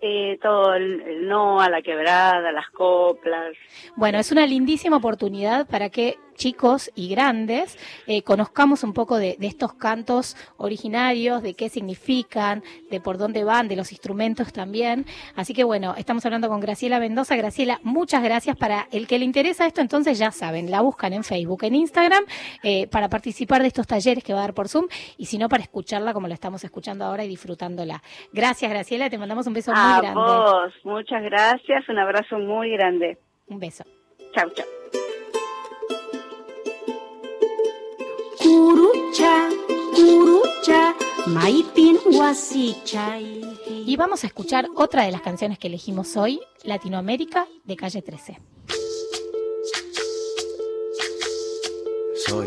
eh, todo el, el no a la quebrada, las coplas. Bueno, es una lindísima oportunidad para que chicos y grandes eh, conozcamos un poco de, de estos cantos originarios, de qué significan, de por dónde van, de los instrumentos también. Así que bueno, estamos hablando con Graciela Mendoza. Graciela, muchas gracias. Para el que le interesa esto, entonces ya saben, la buscan en Facebook, en Instagram, eh, para participar de estos talleres que va a dar por Zoom, y si no, para escucharla como la estamos escuchando ahora y disfrutándola. Gracias, Graciela, te mandamos un beso muy grande. vos, muchas gracias, un abrazo muy grande. Un beso. Chau, chau. Curucha, curucha, maipin huasichay. Y vamos a escuchar otra de las canciones que elegimos hoy, Latinoamérica, de Calle 13. Soy,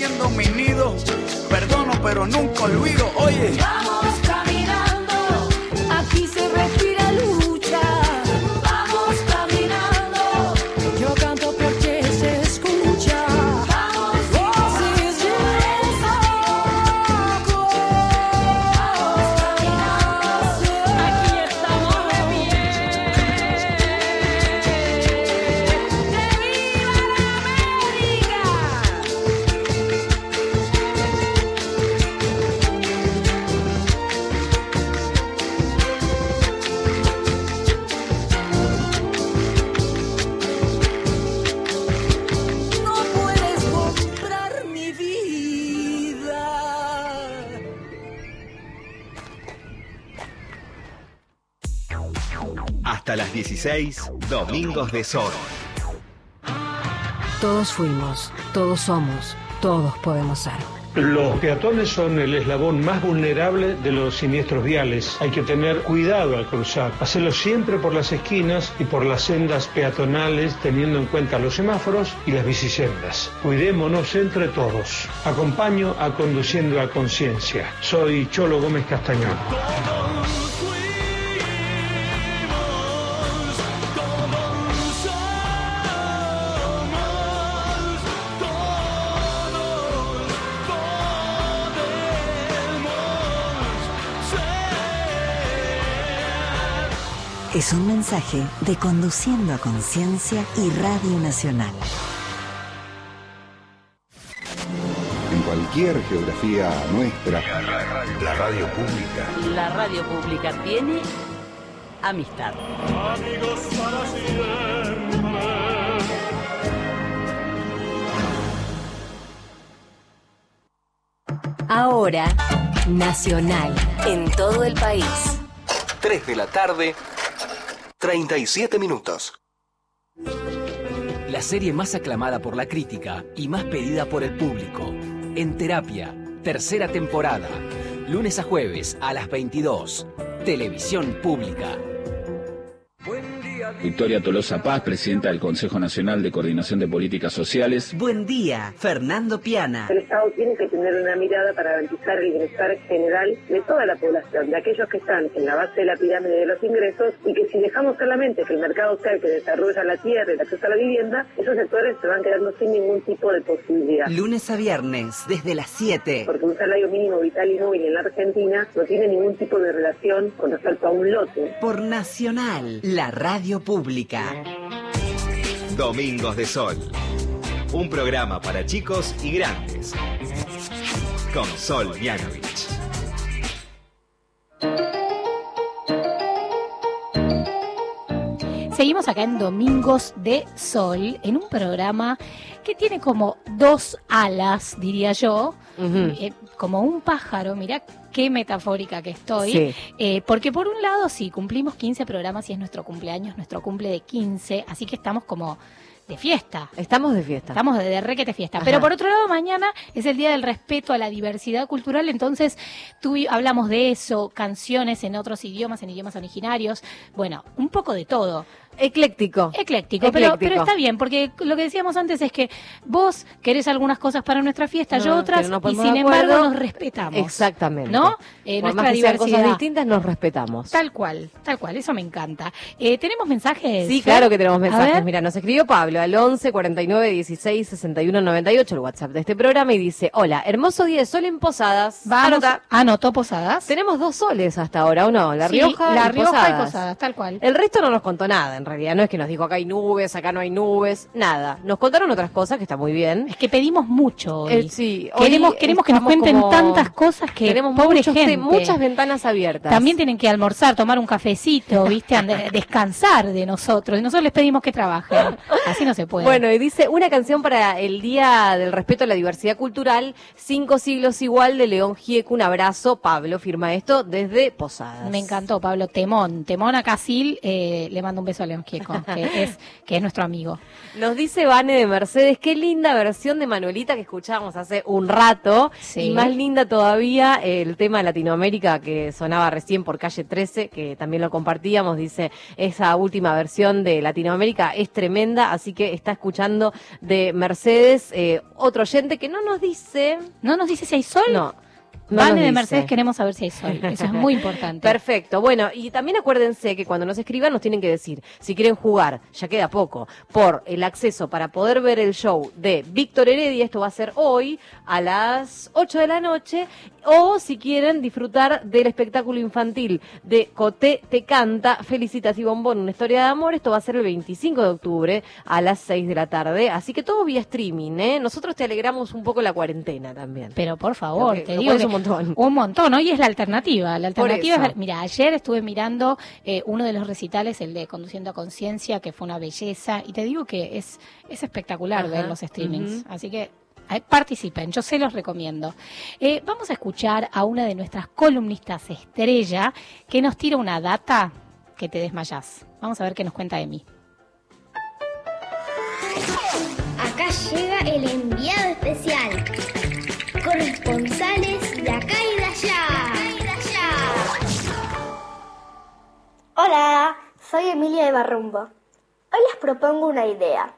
Invadiendo mi nido. Perdono, pero nunca olvido. Domingos de Sol. Todos fuimos, todos somos, todos podemos ser. Los peatones son el eslabón más vulnerable de los siniestros viales. Hay que tener cuidado al cruzar, hacerlo siempre por las esquinas y por las sendas peatonales teniendo en cuenta los semáforos y las bicisendas. Cuidémonos entre todos. Acompaño a Conduciendo a Conciencia. Soy Cholo Gómez Castañón. Es un mensaje de Conduciendo a Conciencia y Radio Nacional. En cualquier geografía nuestra, la radio pública. La radio pública tiene amistad. Amigos para siempre. Ahora, Nacional, en todo el país. 3 de la tarde, 37 minutos. La serie más aclamada por la crítica y más pedida por el público. En terapia, tercera temporada. Lunes a jueves a las 22. Televisión pública. Buen día Victoria Tolosa Paz, presidenta del Consejo Nacional de Coordinación de Políticas Sociales. Buen día, Fernando Piana. El Estado tiene que tener una mirada para garantizar el bienestar general de toda la población, de aquellos que están en la base de la pirámide de los ingresos y que si dejamos solamente que el mercado sea el que desarrolla la tierra y el acceso a la vivienda, esos sectores se van quedando sin ningún tipo de posibilidad. Lunes a viernes, desde las 7. Porque un salario mínimo vital y móvil en la Argentina no tiene ningún tipo de relación con respecto a un lote. Por Nacional, la radio pública. Domingos de Sol. Un programa para chicos y grandes. Con Sol Mianovich. Seguimos acá en Domingos de Sol, en un programa que tiene como dos alas, diría yo, eh, como un pájaro, mira qué metafórica que estoy, Sí. Eh, porque por un lado sí, cumplimos 15 programas y es nuestro cumpleaños, nuestro cumple de 15, así que estamos como de fiesta. Estamos de fiesta. Estamos de, de requete fiesta. Ajá. Pero por otro lado, mañana es el Día del Respeto a la Diversidad Cultural, entonces tú y- hablamos de eso, canciones en otros idiomas, en idiomas originarios, bueno, un poco de todo. Ecléctico. Ecléctico, Pero, Ecléctico. pero está bien, porque lo que decíamos antes es que vos querés algunas cosas para nuestra fiesta, yo otras, no y sin embargo nos respetamos. Exactamente. ¿No? Eh, Por nuestra más que sean diversidad. cosas distintas, nos respetamos. Tal cual, tal cual, eso me encanta. Eh, ¿Tenemos mensajes? Sí, claro que tenemos mensajes. Mira, nos escribió Pablo al 11 49 16 61 98, el WhatsApp de este programa, y dice: Hola, hermoso día de sol en Posadas. Vamos, Anota. anotó Posadas. Tenemos dos soles hasta ahora, ¿o no? La Sí, Rioja, La y, Rioja Posadas. y Posadas, tal cual. El resto no nos contó nada, en realidad. No es que nos dijo acá hay nubes, acá no hay nubes, nada. Nos contaron otras cosas que está muy bien. Es que pedimos mucho hoy. Eh, sí, hoy queremos queremos que nos cuenten como- tantas cosas que Tenemos pobre muchos gente. muchas ventanas abiertas. También tienen que almorzar, tomar un cafecito, (laughs) ¿viste? Descansar de nosotros. Y nosotros les pedimos que trabajen. Así no se puede. Bueno, y dice una canción para el Día del Respeto a la Diversidad Cultural, Cinco Siglos Igual de León Gieco. Un abrazo, Pablo, firma esto desde Posadas. Me encantó, Pablo. Temón. Temón a Casil. eh, le mando un beso a León Gieco, que es, que es nuestro amigo. Nos dice Vane de Mercedes, qué linda versión de Manuelita que escuchábamos hace un rato. Sí. Y más linda todavía eh, el tema de Latinoamérica que sonaba recién por calle 13, que también lo compartíamos. Dice, esa última versión de Latinoamérica es tremenda, así que está escuchando de Mercedes eh, otro oyente que no nos dice. ¿No nos dice si hay sol? No. No Vane de. Mercedes queremos saber si hay sol. (laughs) Eso es muy importante. Perfecto. Bueno, y también acuérdense que cuando nos escriban nos tienen que decir si quieren jugar, ya queda poco, por el acceso para poder ver el show de Víctor Heredia, esto va a ser hoy a las 8 de la noche, o si quieren disfrutar del espectáculo infantil de Coté Te Canta, Felicitas y Bombón, una historia de amor, esto va a ser el 25 de octubre a las 6 de la tarde, así que todo vía streaming, ¿eh? Nosotros te alegramos un poco la cuarentena también. Pero por favor, que- te digo que montón. Un montón, hoy es la alternativa. La alternativa es mira, ayer estuve mirando eh, uno de los recitales, el de Conduciendo a Conciencia, que fue una belleza, y te digo que es, es espectacular Ajá, ver los streamings. Así que eh, participen, yo se los recomiendo. Eh, vamos a escuchar a una de nuestras columnistas estrella que nos tira una data que te desmayás. Vamos a ver qué nos cuenta Emi. Acá llega el enviado especial. Corresponsales de acá y de allá. Hola, soy Emilia de Barrumbo. Hoy les propongo una idea.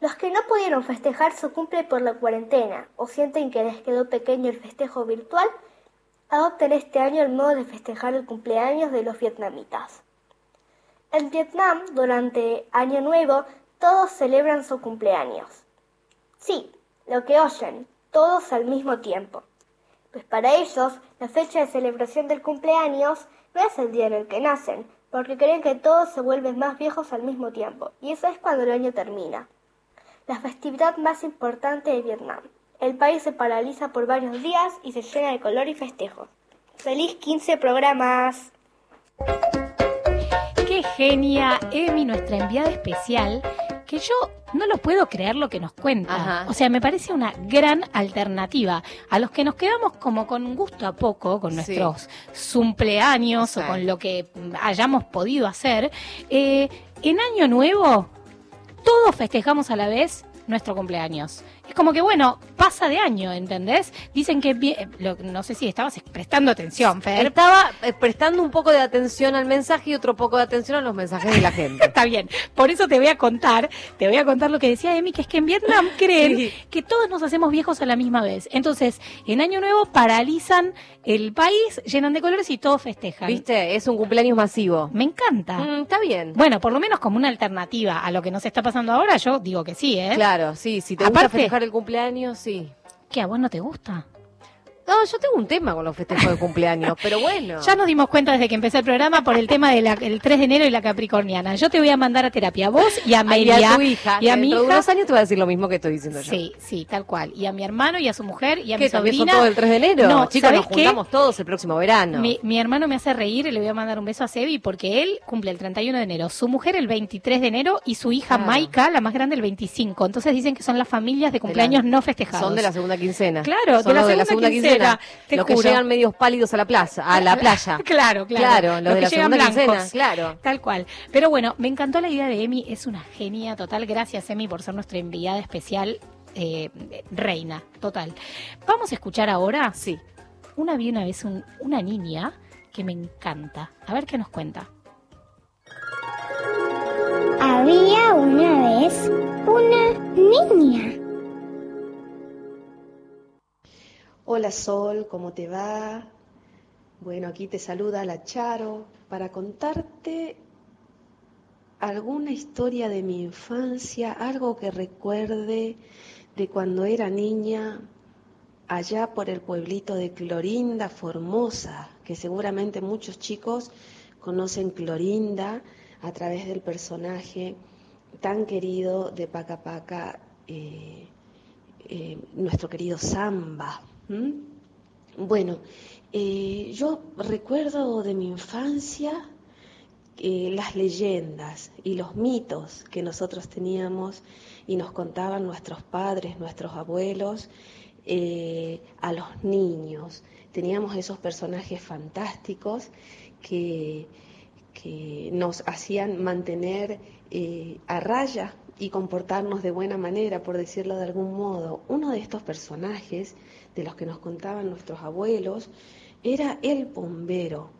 Los que no pudieron festejar su cumple por la cuarentena o sienten que les quedó pequeño el festejo virtual, adopten este año el modo de festejar el cumpleaños de los vietnamitas. En Vietnam, durante Año Nuevo, todos celebran su cumpleaños. Sí, lo que oyen, todos al mismo tiempo. Pues para ellos, la fecha de celebración del cumpleaños no es el día en el que nacen, porque creen que todos se vuelven más viejos al mismo tiempo, y eso es cuando el año termina. La festividad más importante de Vietnam. El país se paraliza por varios días y se llena de color y festejo. ¡Feliz 15 programas! Qué genia, Emi, nuestra enviada especial, que yo no lo puedo creer lo que nos cuenta. Ajá. O sea, me parece una gran alternativa. A los que nos quedamos como con gusto a poco, con Sí. nuestros cumpleaños o con lo que hayamos podido hacer, eh, en Año Nuevo todos festejamos a la vez nuestro cumpleaños. Es como que, bueno, pasa de año, ¿entendés? Dicen que, eh, lo- no sé si estabas prestando atención, Fer. Estaba eh, prestando un poco de atención al mensaje y otro poco de atención a los mensajes de la gente. (laughs) Está bien, por eso te voy a contar, te voy a contar lo que decía Emi, que es que en Vietnam (laughs) creen Sí. que todos nos hacemos viejos a la misma vez. Entonces, en Año Nuevo paralizan el país, llenan de colores y todos festejan. ¿Viste? Es un cumpleaños masivo. Me encanta. Mm, está bien. Bueno, por lo menos como una alternativa a lo que nos está pasando ahora, yo digo que sí, ¿eh? Claro, sí, si te gusta Aparte- festejar el cumpleaños, sí. ¿Qué, a vos no te gusta? No, yo tengo un tema con los festejos de cumpleaños, pero bueno. Ya nos dimos cuenta desde que empecé el programa por el tema del 3 de enero y la Capricorniana. Yo te voy a mandar a terapia, a vos y a Ay, Amelia. y a tu hija. Y a mi de hija. unos años te va a decir lo mismo que estoy diciendo yo. Sí, sí, tal cual. Y a mi hermano y a su mujer y a mi ¿Qué, también son sobrina. todos el 3 de enero? No, Chicos, ¿sabés nos qué? juntamos todos el próximo verano. Mi, mi hermano me hace reír y le voy a mandar un beso a Sebi porque él cumple el 31 de enero, su mujer el 23 de enero y su hija Claro. Maika, la más grande, el 25. Entonces dicen que son las familias de cumpleaños no festejados. Son de la segunda quincena. Claro, Son de la los de la segunda segunda quincena, quincena. te los que llegan medios pálidos a la plaza, a la playa. (laughs) Claro, claro. Claro, los de que la llegan segunda blancos. quincena, claro. Tal cual. Pero bueno, me encantó la idea de Emi, es una genia total. Gracias, Emi, por ser nuestra enviada especial, eh, reina, total. Vamos a escuchar ahora. Sí. Una vi una vez un- una niña que me encanta. A ver qué nos cuenta. Había una vez una niña. Hola Sol, ¿cómo te va? Bueno, aquí te saluda la Charo para contarte alguna historia de mi infancia, algo que recuerde de cuando era niña allá por el pueblito de Clorinda, Formosa, que seguramente muchos chicos conocen Clorinda a través del personaje tan querido de Paca Paca, eh, eh, nuestro querido Samba. ¿M? Bueno, eh, yo recuerdo de mi infancia eh, las leyendas y los mitos que nosotros teníamos y nos contaban nuestros padres, nuestros abuelos, eh, a los niños. Teníamos esos personajes fantásticos que, que nos hacían mantener a raya y comportarnos de buena manera, por decirlo de algún modo. Uno de estos personajes, de los que nos contaban nuestros abuelos, era el pombero.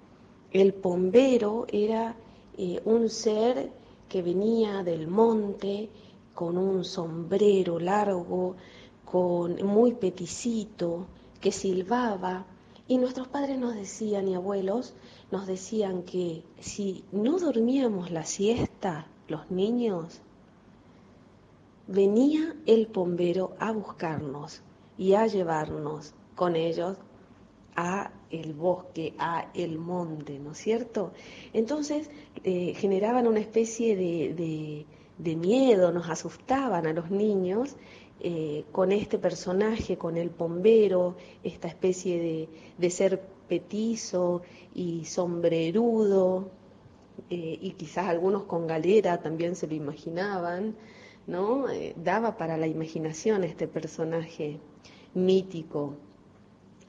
El pombero era eh, un ser que venía del monte con un sombrero largo, con muy peticito, que silbaba. Y nuestros padres nos decían, y abuelos, nos decían que si no dormíamos la siesta, los niños, venía el pombero a buscarnos y a llevarnos con ellos a el bosque, a el monte, ¿no es cierto? Entonces eh, generaban una especie de, de- de miedo, nos asustaban a los niños eh, con este personaje, con el pombero, esta especie de, de ser petizo y sombrerudo, eh, y quizás algunos con galera también se lo imaginaban, ¿no? Eh, daba para la imaginación este personaje mítico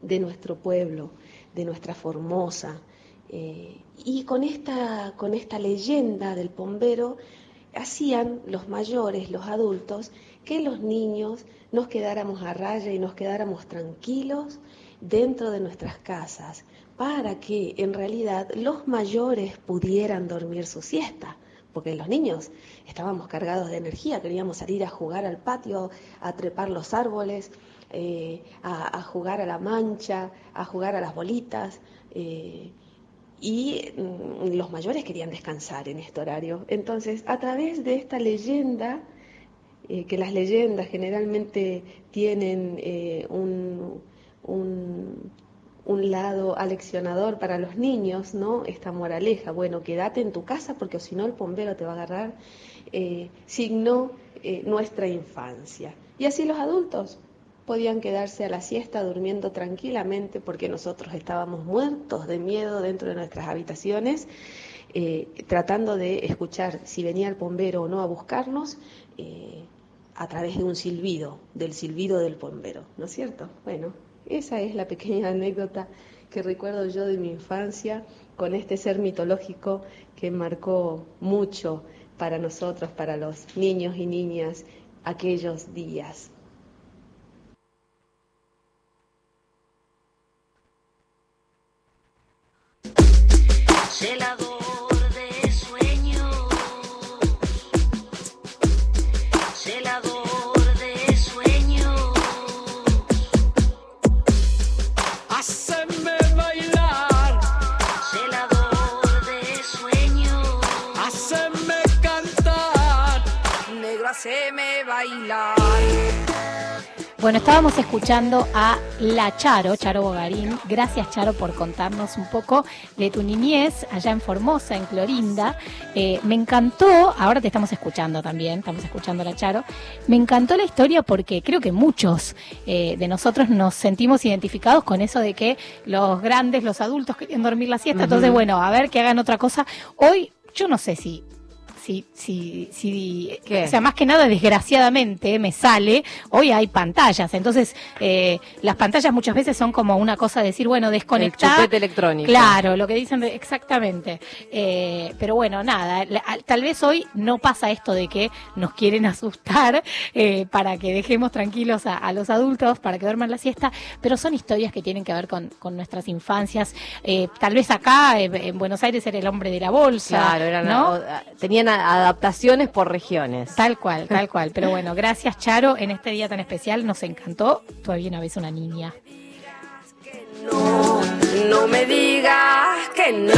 de nuestro pueblo, de nuestra Formosa. Eh, y con esta, con esta leyenda del pombero hacían los mayores, los adultos, que los niños nos quedáramos a raya y nos quedáramos tranquilos dentro de nuestras casas, para que en realidad los mayores pudieran dormir su siesta, porque los niños estábamos cargados de energía, queríamos salir a jugar al patio, a trepar los árboles, eh, a, jugar a la mancha, a jugar a las bolitas. eh, y mm, los mayores querían descansar en este horario. Entonces, a través de esta leyenda, eh, que las leyendas generalmente tienen un- un lado aleccionador para los niños, ¿no? Esta moraleja, bueno, quédate en tu casa porque si no el bombero te va a agarrar, eh, signó eh, nuestra infancia. Y así los adultos podían quedarse a la siesta durmiendo tranquilamente porque nosotros estábamos muertos de miedo dentro de nuestras habitaciones, eh, tratando de escuchar si venía el bombero o no a buscarnos eh, a través de un silbido, del silbido del bombero, ¿no es cierto? Bueno, esa es la pequeña (laughs) anécdota que recuerdo yo de mi infancia con este ser mitológico que marcó mucho para nosotros, para los niños y niñas, aquellos días. Bueno, estábamos escuchando a la Charo, Charo Bogarín. Gracias, Charo, por contarnos un poco de tu niñez allá en Formosa, en Clorinda. Eh, me encantó, ahora te estamos escuchando también, estamos escuchando a la Charo. Me encantó la historia porque creo que muchos eh, de nosotros nos sentimos identificados con eso de que los grandes, los adultos querían dormir la siesta. Entonces, bueno, a ver que hagan otra cosa. Hoy, yo no sé si si, si, si, ¿Qué? o sea, más que nada, desgraciadamente, me sale, hoy hay pantallas, entonces eh, las pantallas muchas veces son como una cosa de decir, bueno, desconectar. chupete electrónico. Claro, lo que dicen exactamente. Eh, pero bueno, nada, la- tal vez hoy no pasa esto de que nos quieren (laughs) asustar eh, para que dejemos tranquilos a, a los adultos, para que duerman la siesta, pero son historias que tienen que ver con, con nuestras infancias. Eh, tal vez acá, eh, en Buenos Aires, era el hombre de la bolsa. Claro, eran, ¿no? tenían adaptaciones por regiones. Tal cual, tal cual. Pero bueno, gracias Charo en este día tan especial. Nos encantó. Todavía una vez una niña. No me digas que no.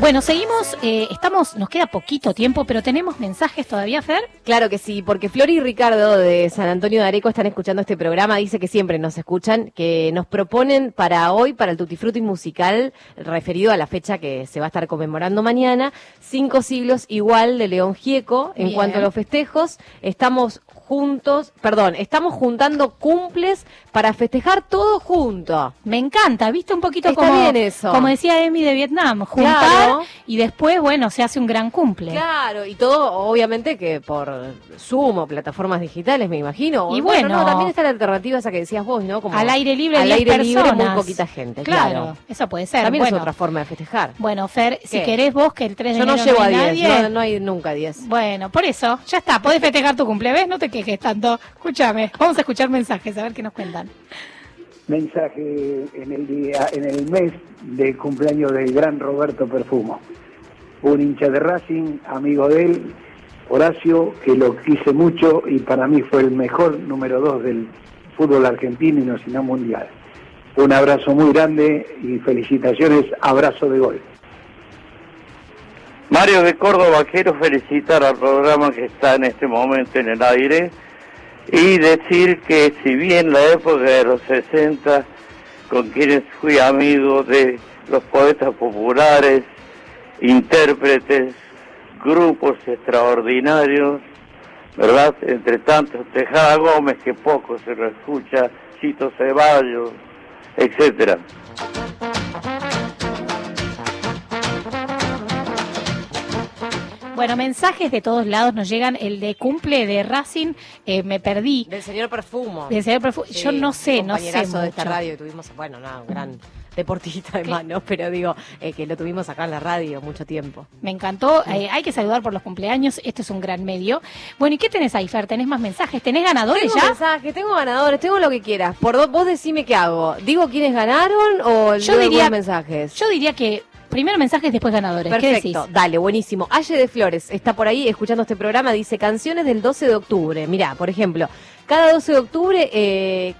Bueno, seguimos. eh, estamos, nos queda poquito tiempo, pero tenemos mensajes todavía, Fer. Claro que sí, porque Flor y Ricardo de San Antonio de Areco están escuchando este programa, dice que siempre nos escuchan, que nos proponen para hoy, para el Tutti Frutti musical, referido a la fecha que se va a estar conmemorando mañana, cinco siglos igual de León Gieco. En Bien. cuanto a los festejos, estamos juntos, perdón, estamos juntando cumples para festejar todo junto. Me encanta, viste un poquito Está como, bien eso. como decía Emi de Vietnam, juntar Claro. y después, bueno, se hace un gran cumple. Claro, y todo obviamente que por Zoom o plataformas digitales, me imagino. Y bueno. no, también está la alternativa esa que decías vos, ¿no? Como Al aire libre, al 10 aire libre, muy personas. poquita gente. Claro, Claro, eso puede ser. También bueno, es otra forma de festejar. Bueno, Fer, si querés vos que el 3 de Yo no enero llego a hay 10, nadie, no, no hay nunca 10. Bueno, por eso, ya está, podés festejar tu cumple, ¿ves? No te quejes tanto. Escúchame, vamos a escuchar mensajes, a ver qué nos cuentan. mensaje en el día, en el mes de cumpleaños del gran Roberto Perfumo, un hincha de Racing, amigo de él, Horacio, que lo quise mucho y para mí fue el mejor número dos del fútbol argentino y no sino mundial. Un abrazo muy grande y felicitaciones, abrazo de gol. Mario de Córdoba, quiero felicitar al programa que está en este momento en el aire y decir que si bien la época de los 60, con quienes fui amigo de los poetas populares, intérpretes, grupos extraordinarios, ¿verdad? Entre tantos, Tejada Gómez, que poco se lo escucha, Chito Ceballos, etcétera. Bueno, mensajes de todos lados nos llegan. El de cumple de Racing, eh, me perdí. Del señor Perfumo. Del señor Perfumo. Sí, Yo no sé, no sé compañerazo de esta mucho. radio que tuvimos, bueno, nada, un gran deportista además, ¿no? Pero digo, eh, que lo tuvimos acá en la radio mucho tiempo. Me encantó. eh, hay que saludar por los cumpleaños. Este es un gran medio. Bueno, ¿y qué tenés ahí, Fer? ¿Tenés más mensajes? ¿Tenés ganadores Tengo ya? mensajes, tengo ganadores, tengo lo que quieras. Por do- vos decime qué hago. ¿Digo quiénes ganaron o Yo diría- mensajes? Yo diría que primero mensajes, después ganadores. ¿Qué decís? Perfecto, dale, buenísimo. Aye de Flores está por ahí escuchando este programa, dice canciones del 12 de octubre. Mirá, por ejemplo, cada 12 de octubre, eh,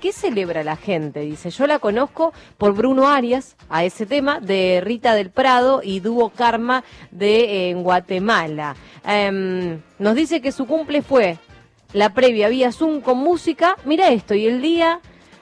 ¿qué celebra la gente? Dice, yo la conozco por Bruno Arias, a ese tema, de Rita del Prado y Dúo Karma de eh, en Guatemala. Em, nos dice que su cumple fue la previa vía Zoom con música. Mira esto, y el día,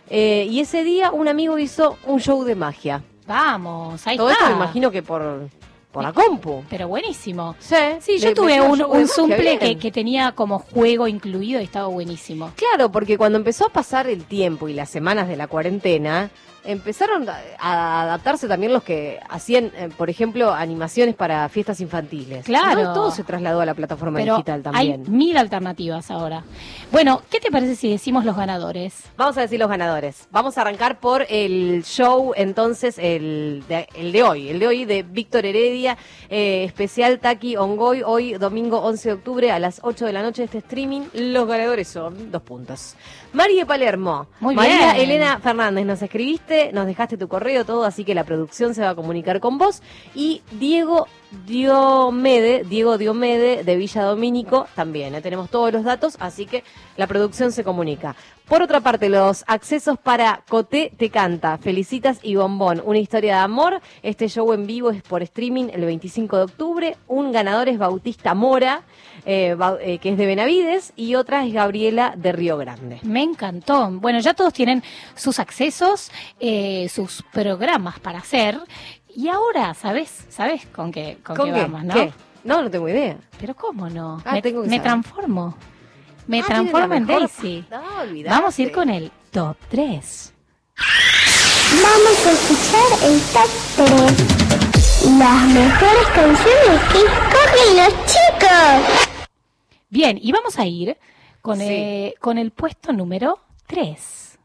eh, y ese día un amigo hizo un show de magia. Vamos, ahí Todo está. esto me imagino que por, por la compu. Pero buenísimo. Sí, Sí, yo tuve un, un suple que, que tenía como juego incluido y estaba buenísimo. Claro, porque cuando empezó a pasar el tiempo y las semanas de la cuarentena, empezaron a, adaptarse también los que hacían, eh, por ejemplo, animaciones para fiestas infantiles. Claro. No, todo se trasladó a la plataforma Pero digital hay también. mil alternativas ahora. Bueno, ¿qué te parece si decimos los ganadores? Vamos a decir los ganadores. Vamos a arrancar por el show, entonces, el de, el de hoy. El de hoy de Víctor Heredia, eh, especial Taki Ongoy, hoy domingo 11 de octubre a las 8 de la noche de este streaming. Los ganadores son dos puntos. María Palermo. Muy María bien. Elena Fernández, nos escribiste, nos dejaste tu correo, todo, así que la producción se va a comunicar con vos. Y Diego Diomede, Diego Diomede de Villa Domínico, también. eh, tenemos todos los datos, así que la producción se comunica. Por otra parte, los accesos para Coté Te Canta, Felicitas y Bombón, una historia de amor. Este show en vivo es por streaming el 25 de octubre. Un ganador es Bautista Mora, eh, eh, que es de Benavides, y otra es Gabriela de Río Grande. Me encantó. Bueno, ya todos tienen sus accesos, eh, sus programas para hacer. Y ahora, ¿sabes? ¿Sabes con qué, con ¿Con qué qué? vamos, no? ¿Qué? No, no tengo idea. Pero ¿cómo no? Ah, me tengo que me saber. transformo. Me Ah, transformo en Daisy. No. Vamos a ir con el top 3. Vamos a escuchar el top 3. Las mejores canciones que escogen los chicos. Bien, y vamos a ir con, Sí. eh, con el puesto número 3.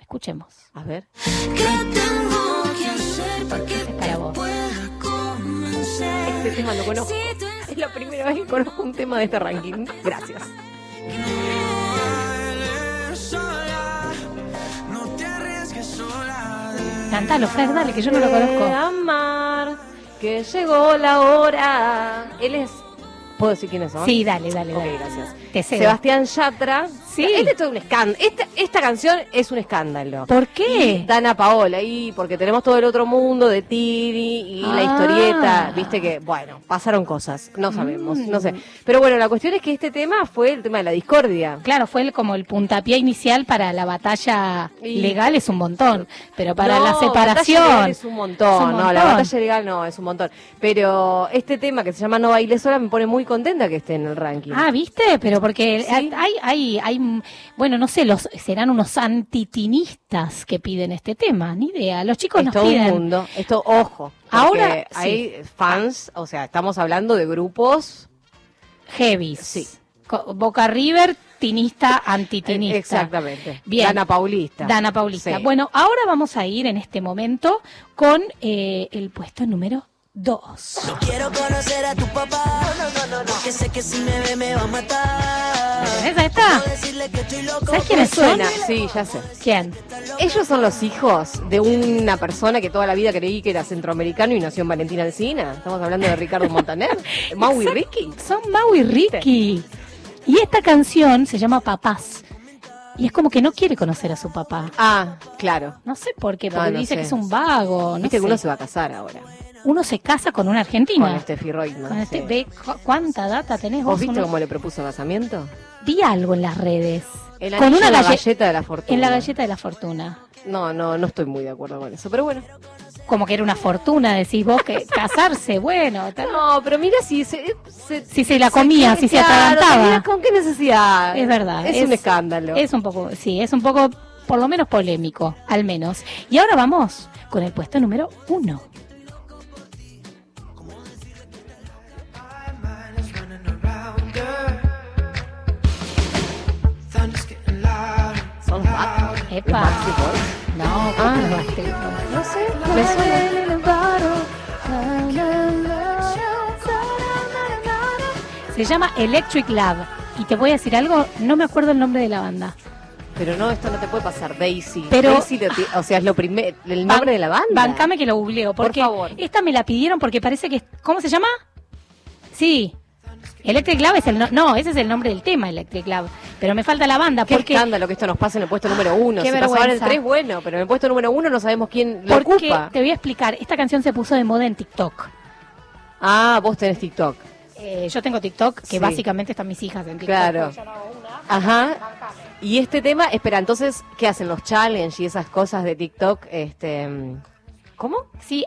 Escuchemos. A ver. Es para vos. Este tema lo conozco. Es la primera vez que conozco un tema de este ranking. Gracias. Cántalo, Fer, dale, que yo no lo Que conozco. Amar, que llegó la hora. Él es. ¿Puedo decir quiénes son? Sí, dale, dale, Ok, dale. gracias. Te cedo. Sebastián Yatra. Sí. Este es todo un escándalo. Esta, esta canción es un escándalo. ¿Por qué? Y Dana Paola, y porque tenemos todo el otro mundo de Tini y la Ah. historieta, viste que, bueno, pasaron cosas, no sabemos, no sé. Pero bueno, la cuestión es que este tema fue el tema de la discordia. Claro, fue el- como el puntapié inicial para la batalla Y- legal es un montón, pero para No, la separación es un montón. es un No, la montón. batalla legal no, es un montón. Pero este tema que se llama No baile sola me pone muy contenta que esté en el ranking. Ah, ¿viste? Pero porque Sí. hay, hay, hay, bueno, no sé, los serán unos antitinistas que piden este tema, ni idea. Los chicos es nos todo un piden. mundo. Esto, ojo. Ahora, hay fans, o sea, estamos hablando de grupos. Heavies. Sí. Boca River, tinista, antitinista. Exactamente. Bien. Dana Paulista. Dana Paulista. Sí. Bueno, ahora vamos a ir en este momento con eh, el puesto número 2. Quiero conocer a tu papá. No, no, no, Porque sé que si me ve me va a matar. Loco. ¿Sabes quiénes son? suena? Sí, ya sé. ¿Quién? Ellos son los hijos de una persona que toda la vida creí que era centroamericano y nació en Valentina Alcina. Estamos hablando de Ricardo Montaner. (laughs) Mau y. Ricky. Son Mau y Ricky. Y esta canción se llama Papás. Y es como que no quiere conocer a su papá. Ah, claro. No sé por qué, No, porque no dice sé. que es un vago. No Viste que uno se va a casar ahora. Uno se casa con una argentina. Con Steffi Reutemann, Con este- sí. ve cu- cuánta data tenés vos. ¿Vos viste uno- cómo le propuso casamiento? Vi algo en las redes. El con una la galle- galleta de la fortuna. En la galleta de la fortuna. No, no, no estoy muy de acuerdo con eso, pero bueno. Como que era una fortuna, decís vos, que (laughs) casarse, bueno. tal- No, pero mira si se... se- Si se la comía, si se claro, atragantaba. mira, ¿Con qué necesidad? Es verdad. Es, un escándalo. Es un poco, sí, es un poco, por lo menos polémico, al menos. Y ahora vamos con el puesto número uno. Son Backstreet- Epa. No, Ah. No sé, me suena. Se llama Electric Love. Y te voy a decir algo, no me acuerdo el nombre de la banda. Pero no, esto no te puede pasar, Daisy. Pero- Daisy, o sea, es lo primer, el nombre Ban- de la banda. Bancame que lo googleo, Por porque favor. esta me la pidieron porque parece que... ¿Cómo se llama? Sí. Electric Love es el... No, no, ese es el nombre del tema, Electric Love. Pero me falta la banda, Qué porque... escándalo que esto nos pase en el puesto número uno. qué Se pasó ahora el vergüenza. 3, bueno, pero en el puesto número uno no sabemos quién lo Porque ocupa. te voy a explicar, esta canción se puso de moda en TikTok. Ah, vos tenés TikTok. Eh, yo tengo TikTok, que Sí. básicamente están mis hijas en TikTok. Claro. porque yo no hago una. Ajá. Y este tema, espera, entonces, ¿qué hacen los challenge y esas cosas de TikTok? Este, ¿Cómo? Sí,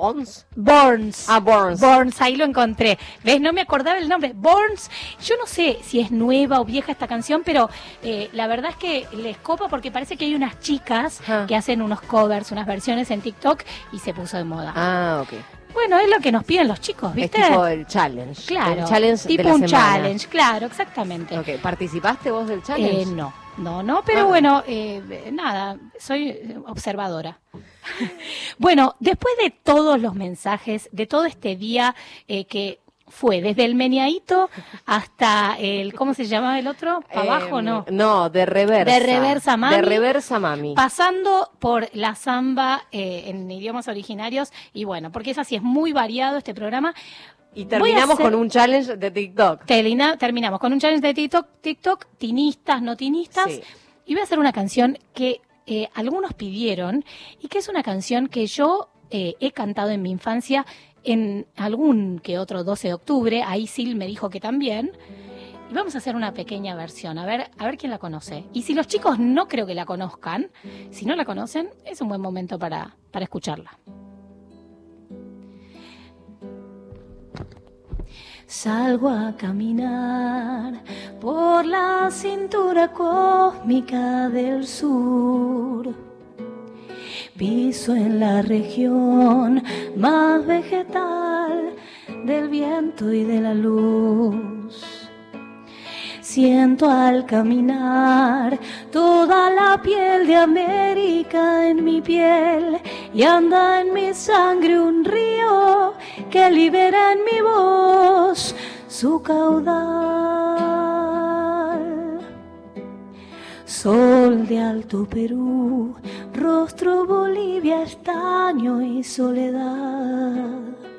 ¿Pons? Burns. Ah, Burns. Burns, ahí lo encontré. ¿Ves? No me acordaba el nombre. Burns. Yo no sé si es nueva o vieja esta canción, pero eh, la verdad es que les copa porque parece que hay unas chicas que hacen unos covers, unas versiones en TikTok y se puso de moda. Ah, ok. Bueno, es lo que nos piden los chicos, ¿viste? Es tipo el challenge. Claro. El challenge tipo de la un semana. challenge, claro, exactamente. Ok, ¿participaste vos del challenge? Eh, no, no, no, pero Ah. bueno, eh, nada, soy observadora. (laughs) bueno, después de todos los mensajes, de todo este día eh, que fue desde el meniaito hasta el, ¿cómo se llamaba el otro? ¿Para abajo Em, no? No, de reversa. De reversa mami. De reversa mami. Pasando por la samba eh, en idiomas originarios y bueno, porque es así, es muy variado este programa. Y terminamos hacer- con un challenge de TikTok. Termina- terminamos con un challenge de TikTok, TikTok, tinistas, no tinistas. Sí. Y voy a hacer una canción que eh, algunos pidieron y que es una canción que yo eh, he cantado en mi infancia en algún que otro 12 de octubre. Ahí Sil me dijo que también. Y vamos a hacer una pequeña versión, a ver, a ver quién la conoce. Y si los chicos no creo que la conozcan, si no la conocen, es un buen momento para, para escucharla. Salgo a caminar por la cintura cósmica del sur. Piso en la región más vegetal del viento y de la luz. Siento al caminar toda la piel de América en mi piel y anda en mi sangre un río que libera en mi voz su caudal. Sol de Alto Perú, rostro Bolivia, estaño y soledad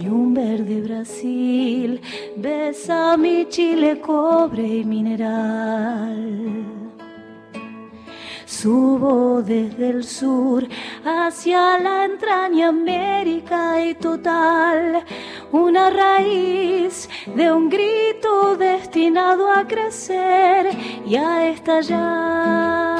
y un verde Brasil besa mi Chile, cobre y mineral. Subo desde el sur hacia la entraña América y total, una raíz de un grito destinado a crecer y a estallar.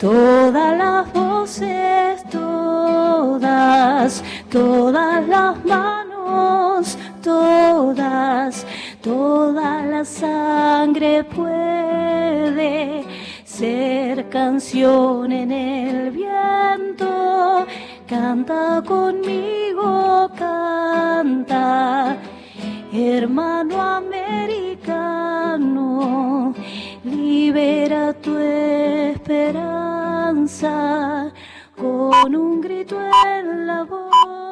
Todas las voces, todas, todas las manos, todas, toda la sangre puede ser canción en el viento. Canta conmigo, canta, hermano americano, libera tu esperanza con un grito en la voz.